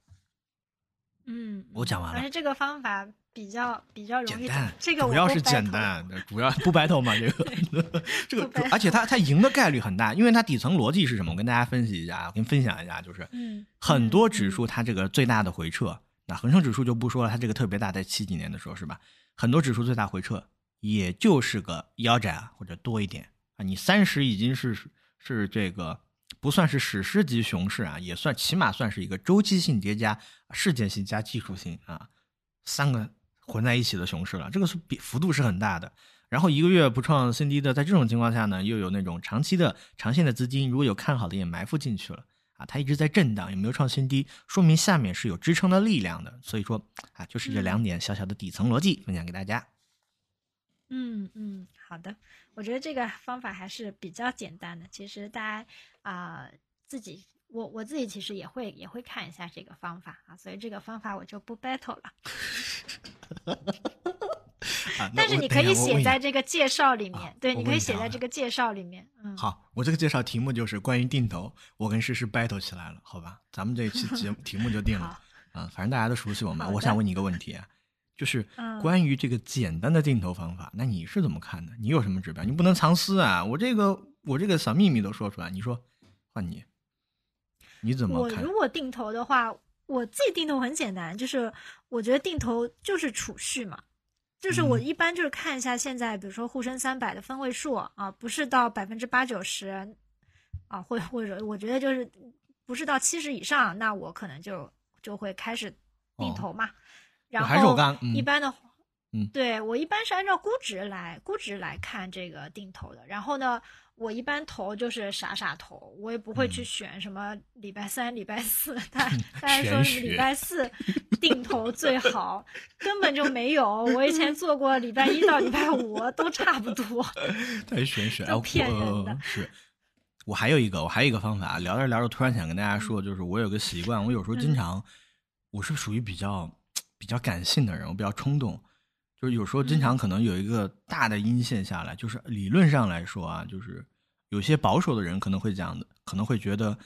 嗯，我讲完了而且这个方法比较比较容易简单，，这个主要是简单，主要不 battle 嘛，这个 这个而且它它赢的概率很大，因为它底层逻辑是什么？我跟大家分析一下，我跟你分享一下，就是嗯很多嗯指数它这个最大的回撤，那恒生指数就不说了，它这个特别大，在七几年的时候是吧？很多指数最大回撤也就是个腰斩啊，或者多一点啊。你三十已经是是这个不算是史诗级熊市啊，也算起码算是一个周期性叠加、事件性加技术性啊，三个混在一起的熊市了，这个是比幅度是很大的。然后一个月不创新低的，在这种情况下呢，又有那种长期的长线的资金，如果有看好的也埋伏进去了啊，它一直在震荡，也没有创新低，说明下面是有支撑的力量的。所以说啊，就是这两点小小的底层逻辑分享给大家。嗯嗯，好的，我觉得这个方法还是比较简单的。其实大家啊、自己，我我自己其实也会也会看一下这个方法啊，所以这个方法我就不 battle 了。但是你可以写在这个介绍里面，啊对，你可以写在这个介绍里面。嗯，好，我这个介绍题目就是关于定投，我跟诗诗 battle 起来了，好吧？咱们这一期节目 题目就定了好，啊，反正大家都熟悉我们。我想问你一个问题啊，就是嗯关于这个简单的定投方法，那你是怎么看的？你有什么指标？你不能藏私啊！我这个我这个小秘密都说出来，你说换你，你怎么看我如？果定投的话，我自己定投很简单，就是我觉得定投就是储蓄嘛，就是我嗯一般就是看一下现在，比如说沪深三百的分位数啊，不是到百分之八九十啊，或或者我觉得就是不是到七十以上，那我可能就就会开始定哦投嘛。然后还是我刚嗯一般的话，嗯对我一般是按照估值来估值来看这个定投的。然后呢，我一般投就是傻傻投，我也不会去嗯选什么礼拜三、礼拜四，大大家说是礼拜四定投最好，根本就没有。我以前做过礼拜一到礼拜五都差不多。太玄学了，都骗人我的是。我还有一个，我还有一个方法，聊着聊着突然想跟大家说，就是我有个习惯，我有时候经嗯常，我是属于比较比较感性的人，我比较冲动，就是有时候经常可能有一个大的阴线下来，就是理论上来说啊，就是有些保守的人可能会讲的，可能会觉得，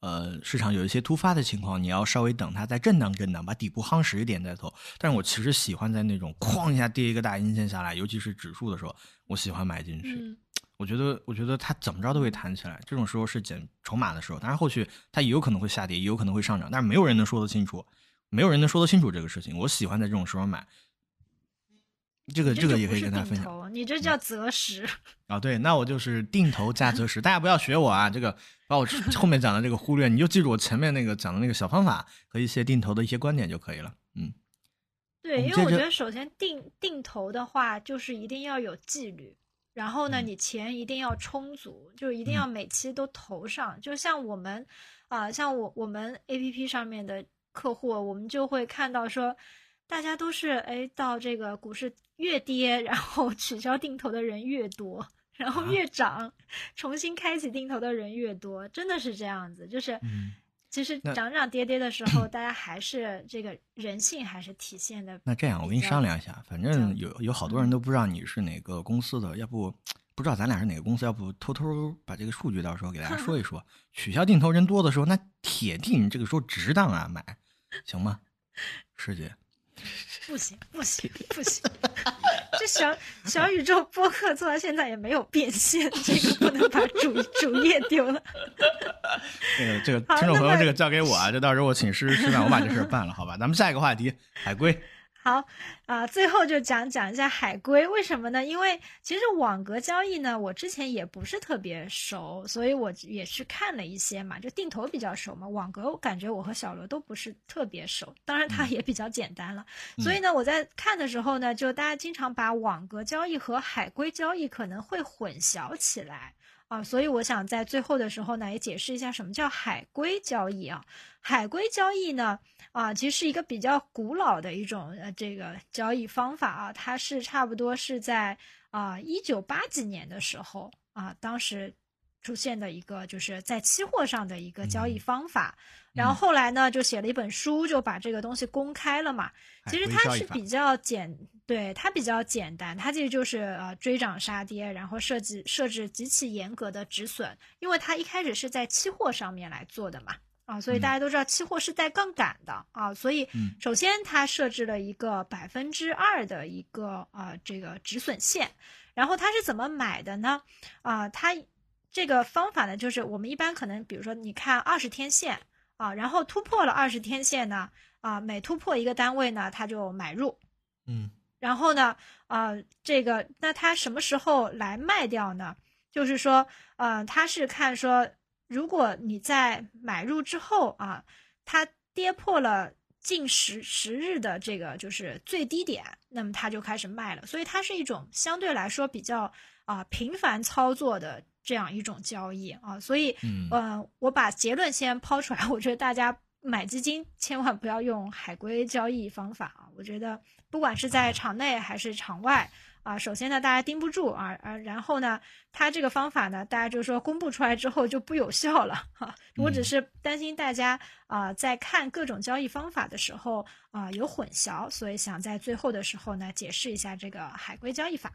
呃，市场有一些突发的情况，你要稍微等它再震荡震荡，把底部夯实一点再投。但是我其实喜欢在那种哐一下跌一个大阴线下来，尤其是指数的时候，我喜欢买进去。嗯我觉得，我觉得它怎么着都会弹起来。这种时候是减筹码的时候，当然后续它也有可能会下跌，也有可能会上涨，但是没有人能说得清楚，没有人能说得清楚这个事情。我喜欢在这种时候买，这个这这个也可以跟大家分享，你这叫择时。啊。对，那我就是定投加择时，大家不要学我啊，这个把我后面讲的这个忽略，你就记住我前面那个讲的那个小方法和一些定投的一些观点就可以了。嗯，对，因为我觉得首先定定投的话，就是一定要有纪律，然后呢，嗯你钱一定要充足，就一定要每期都投上。就像我们啊、像我我们 A P P 上面的客户，我们就会看到说，大家都是哎，到这个股市越跌，然后取消定投的人越多。然后啊越涨，重新开启定投的人越多，真的是这样子。就是，嗯其实涨涨跌跌的时候，大家还是这个人性还是体现的那这样，我跟你商量一下，反正有有好多人都不知道你是哪个公司的，要不不知道咱俩是哪个公司，要不偷偷把这个数据到时候给大家说一说。取消定投人多的时候，那铁定这个时候值当啊买，行吗？师姐，不行，不行，不行，这小小宇宙播客做到现在也没有变现，这个不能把主主页丢了。这个这个听众朋友，这个交给我啊，这到时候我请师师吃饭，我把这事儿办了，好吧？咱们下一个话题，海龟。好啊、最后就讲讲一下海龟，为什么呢？因为其实网格交易呢，我之前也不是特别熟，所以我也去看了一些嘛，就定投比较熟嘛。网格我感觉我和小罗都不是特别熟，当然它也比较简单了。所以呢，我在看的时候呢，就大家经常把网格交易和海龟交易可能会混淆起来。啊，所以我想在最后的时候呢，也解释一下什么叫海归交易啊。海归交易呢，啊，其实是一个比较古老的一种呃这个交易方法啊，它是差不多是在啊一九八几年的时候啊，当时出现的一个就是在期货上的一个交易方法。然后后来呢，就写了一本书，就把这个东西公开了嘛。其实它是比较简，对它比较简单，它其实就是呃追涨杀跌，然后设计设置极其严格的止损，因为它一开始是在期货上面来做的嘛。啊，所以大家都知道期货是带杠杆的啊，所以首先它设置了一个百分之二的一个啊这个止损线，然后它是怎么买的呢？啊，它这个方法呢，就是我们一般可能比如说你看二十天线啊，然后突破了二十天线呢，啊每突破一个单位呢，它就买入，嗯然后呢，啊这个那它什么时候来卖掉呢？就是说，呃，它是看说。如果你在买入之后啊，它跌破了近十十日的这个就是最低点，那么它就开始卖了。所以它是一种相对来说比较啊频繁操作的这样一种交易啊。所以，嗯呃，我把结论先抛出来，我觉得大家买基金千万不要用海归交易方法啊。我觉得不管是在场内还是场外。啊，首先呢，大家盯不住啊啊，然后呢，它这个方法呢，大家就是说公布出来之后就不有效了哈。我只是担心大家啊、呃，在看各种交易方法的时候啊、呃、有混淆，所以想在最后的时候呢解释一下这个海归交易法。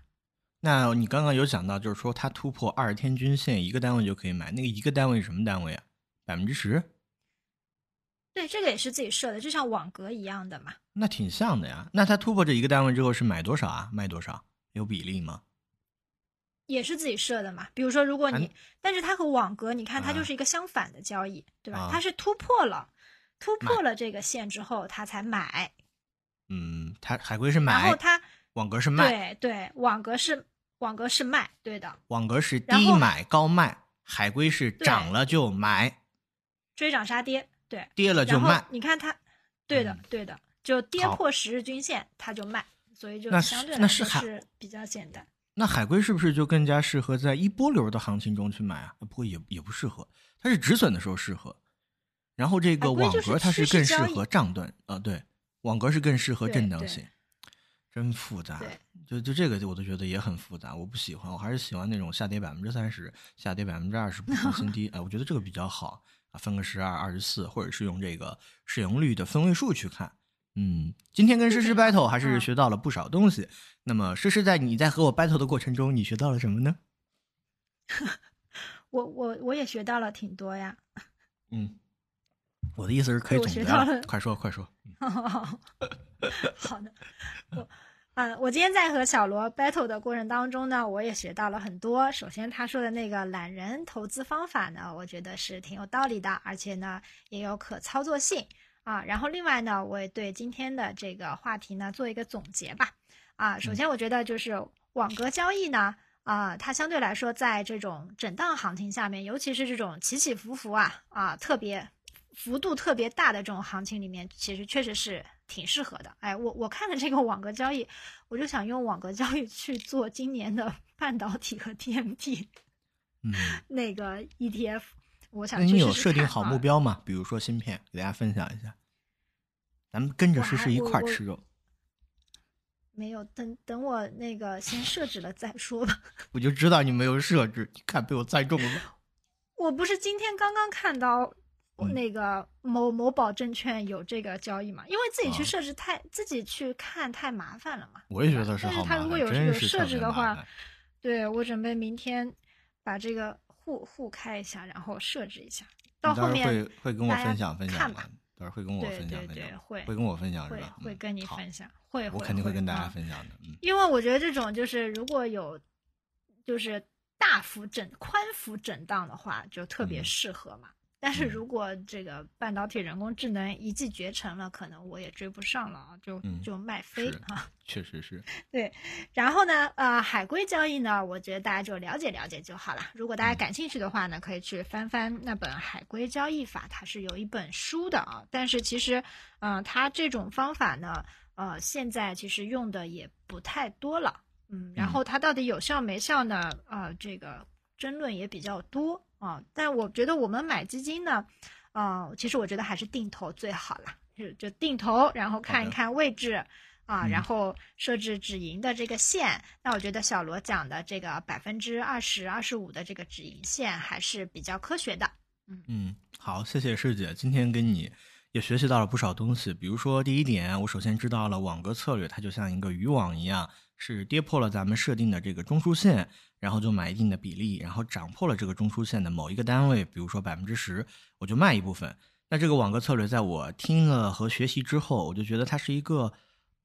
那你刚刚有讲到，就是说它突破二十天均线一个单位就可以买，那个一个单位是什么单位啊？百分之十？对，这个也是自己设的，就像网格一样的嘛。那挺像的呀。那它突破这一个单位之后是买多少啊？卖多少？有比例吗？也是自己设的嘛。比如说，如果你，啊、但是它和网格，你看它就是一个相反的交易，啊、对吧？它是突破了，突破了这个线之后，它才买。嗯，它海龟是买，然后它网格是卖。对对，网格是网格是卖，对的。网格是低买高卖，海龟是涨了就买，追涨杀跌，对，跌了就卖。你看它，对的嗯对的，就跌破十日均线它就卖。所以就那相对来说那是比较简单。那海龟是不是就更加适合在一波流的行情中去买啊？不过也也不适合，它是止损的时候适合。然后这个网格它是更适合涨段，呃，对，网格是更适合震荡性，真复杂。就就这个我都觉得也很复杂，我不喜欢，我还是喜欢那种下跌百分之三十，下跌百分之二十不创新低，哎，我觉得这个比较好啊，分个十二、二十四，或者是用这个市盈率的分位数去看。嗯，今天跟诗诗 battle 还是学到了不少东西。那么，诗诗在你在和我 battle 的过程中，你学到了什么呢？我我我也学到了挺多呀。嗯，我的意思是可以总结了。快说快说。好的，我啊，我今天在和小罗 battle 的过程当中呢，我也学到了很多。首先，他说的那个懒人投资方法呢，我觉得是挺有道理的，而且呢，也有可操作性。啊，然后另外呢，我也对今天的这个话题呢做一个总结吧。啊，首先我觉得就是网格交易呢，啊，它相对来说在这种震荡行情下面，尤其是这种起起伏伏啊啊特别幅度特别大的这种行情里面，其实确实是挺适合的。哎，我我看了这个网格交易，我就想用网格交易去做今年的 半导体和 TMT，嗯，那个 ETF。我想那你有试试设定好目标吗？比如说芯片，给大家分享一下。咱们跟着诗诗一块儿吃肉。没有，等等我那个先设置了再说吧。我就知道你没有设置，你看被我猜中了。我不是今天刚刚看到嗯那个某某宝证券有这个交易嘛？因为自己去啊设置太、自己去看太麻烦了嘛。我也觉得是但是好麻烦，他如果有有设置的话，对我准备明天把这个互互开一下，然后设置一下。到后面会会跟我分享分享吗看吧？到时候会跟我对对分享分享，对会会跟我分享是会会跟你分享，会我会肯定会跟大家啊分享的。嗯，因为我觉得这种就是如果有就是大幅震宽幅震荡的话，就特别嗯适合嘛。但是嗯如果这个半导体人工智能一骑绝尘了，可能我也追不上了啊，就嗯就卖飞是啊。确实是。对然后呢，呃，海归交易呢，我觉得大家就了解了解就好了。如果大家嗯感兴趣的话呢，可以去翻翻那本《海归交易法》，它是有一本书的啊。但是其实，嗯、它这种方法呢，呃，现在其实用的也不太多了。嗯，然后它到底有效没效呢？呃，这个争论也比较多啊。但我觉得我们买基金呢，啊，其实我觉得还是定投最好啦，就就定投，然后看一看位置。啊，嗯然后设置止盈的这个线，那我觉得小罗讲的这个百分之二十二十五的这个止盈线还是比较科学的。嗯，好，谢谢师姐，今天跟你也学习到了不少东西。比如说，第一点，我首先知道了网格策略，它就像一个渔网一样，是跌破了咱们设定的这个中枢线，然后就买一定的比例，然后涨破了这个中枢线的某一个单位，比如说百分之十，我就卖一部分。那这个网格策略，在我听了和学习之后，我就觉得它是一个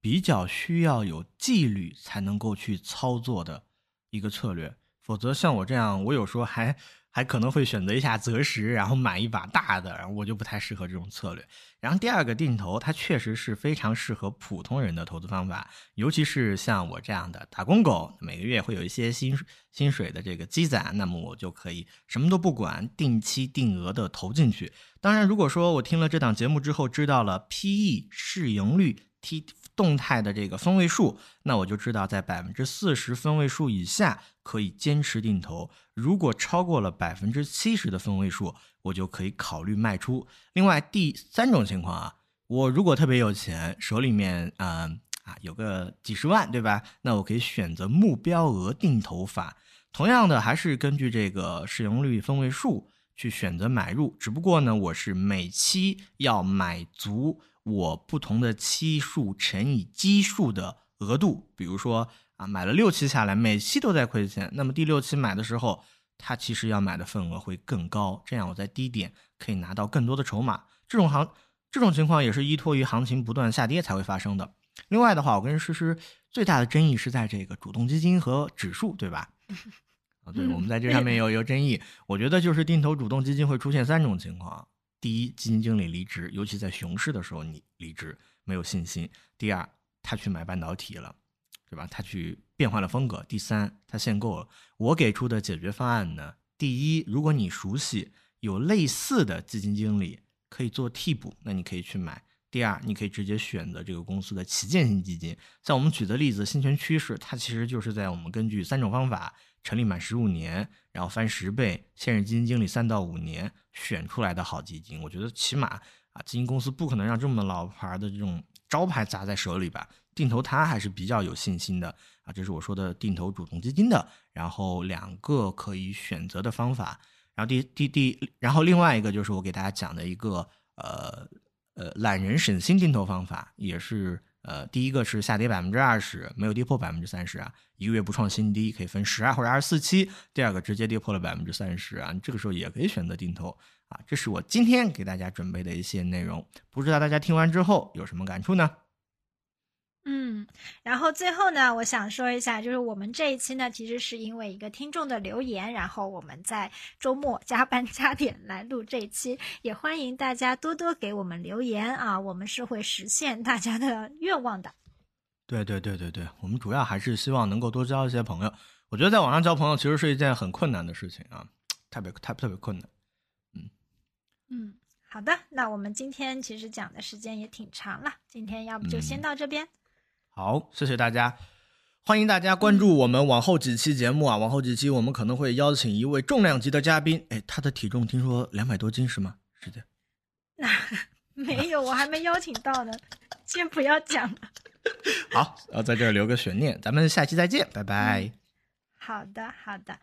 比较需要有纪律才能够去操作的一个策略。否则像我这样，我有时候还还可能会选择一下择时，然后买一把大的，然后我就不太适合这种策略。然后第二个定投，它确实是非常适合普通人的投资方法，尤其是像我这样的打工狗，每个月会有一些薪薪水的这个积攒，那么我就可以什么都不管，定期定额的投进去。当然，如果说我听了这档节目之后，知道了 PE 市盈率 T 动态的这个分位数，那我就知道在百分之四十分位数以下可以坚持定投，如果超过了百分之七十的分位数，我就可以考虑卖出。另外第三种情况啊，我如果特别有钱，手里面嗯啊有个几十万，对吧？那我可以选择目标额定投法，同样的还是根据这个市盈率分位数去选择买入，只不过呢，我是每期要买足。我不同的期数乘以基数的额度，比如说啊，买了六期下来，每期都在亏钱，那么第六期买的时候，他其实要买的份额会更高，这样我在低点可以拿到更多的筹码。这种行这种情况也是依托于行情不断下跌才会发生的。另外的话，我跟诗诗最大的争议是在这个主动基金和指数，对吧？啊，对，我们在这上面有有争议。我觉得就是定投主动基金会出现三种情况。第一，基金经理离职，尤其在熊市的时候你离职没有信心；第二，他去买半导体了，对吧？他去变换了风格；第三，他限购了。我给出的解决方案呢？第一，如果你熟悉有类似的基金经理可以做替补，那你可以去买；第二，你可以直接选择这个公司的旗舰型基金。像我们举的例子，新权趋势，它其实就是在我们根据三种方法。成立满十五年，然后翻十倍，现任基金经理三到五年选出来的好基金，我觉得起码啊，基金公司不可能让这么老牌的这种招牌砸在手里吧？定投它还是比较有信心的啊，这是我说的定投主动基金的，然后两个可以选择的方法，然后第第第，然后另外一个就是我给大家讲的一个呃呃懒人省心定投方法，也是。呃，第一个是下跌百分之二十，没有跌破百分之三十啊，一个月不创新低，可以分十二或者二十四期。第二个直接跌破了百分之三十啊，这个时候也可以选择定投啊。这是我今天给大家准备的一些内容，不知道大家听完之后有什么感触呢？嗯，然后最后呢，我想说一下，就是我们这一期呢，其实是因为一个听众的留言，然后我们在周末加班加点来录这一期，也欢迎大家多多给我们留言啊，我们是会实现大家的 愿望的。对对对对对，我们主要还是希望能够多交一些朋友。我觉得在网上交朋友其实是一件很困难的事情啊，特别特特别困难。嗯嗯，好的，那我们今天其实讲的时间也挺长了，今天要不就先到这边。好，谢谢大家，欢迎大家关注我们往后几期节目啊，往后几期我们可能会邀请一位重量级的嘉宾，哎，他的体重听说两百多斤是吗？是的。那没有，我还没邀请到呢，先不要讲了。好，要在这儿留个悬念，咱们下期再见，拜拜。好的，好的。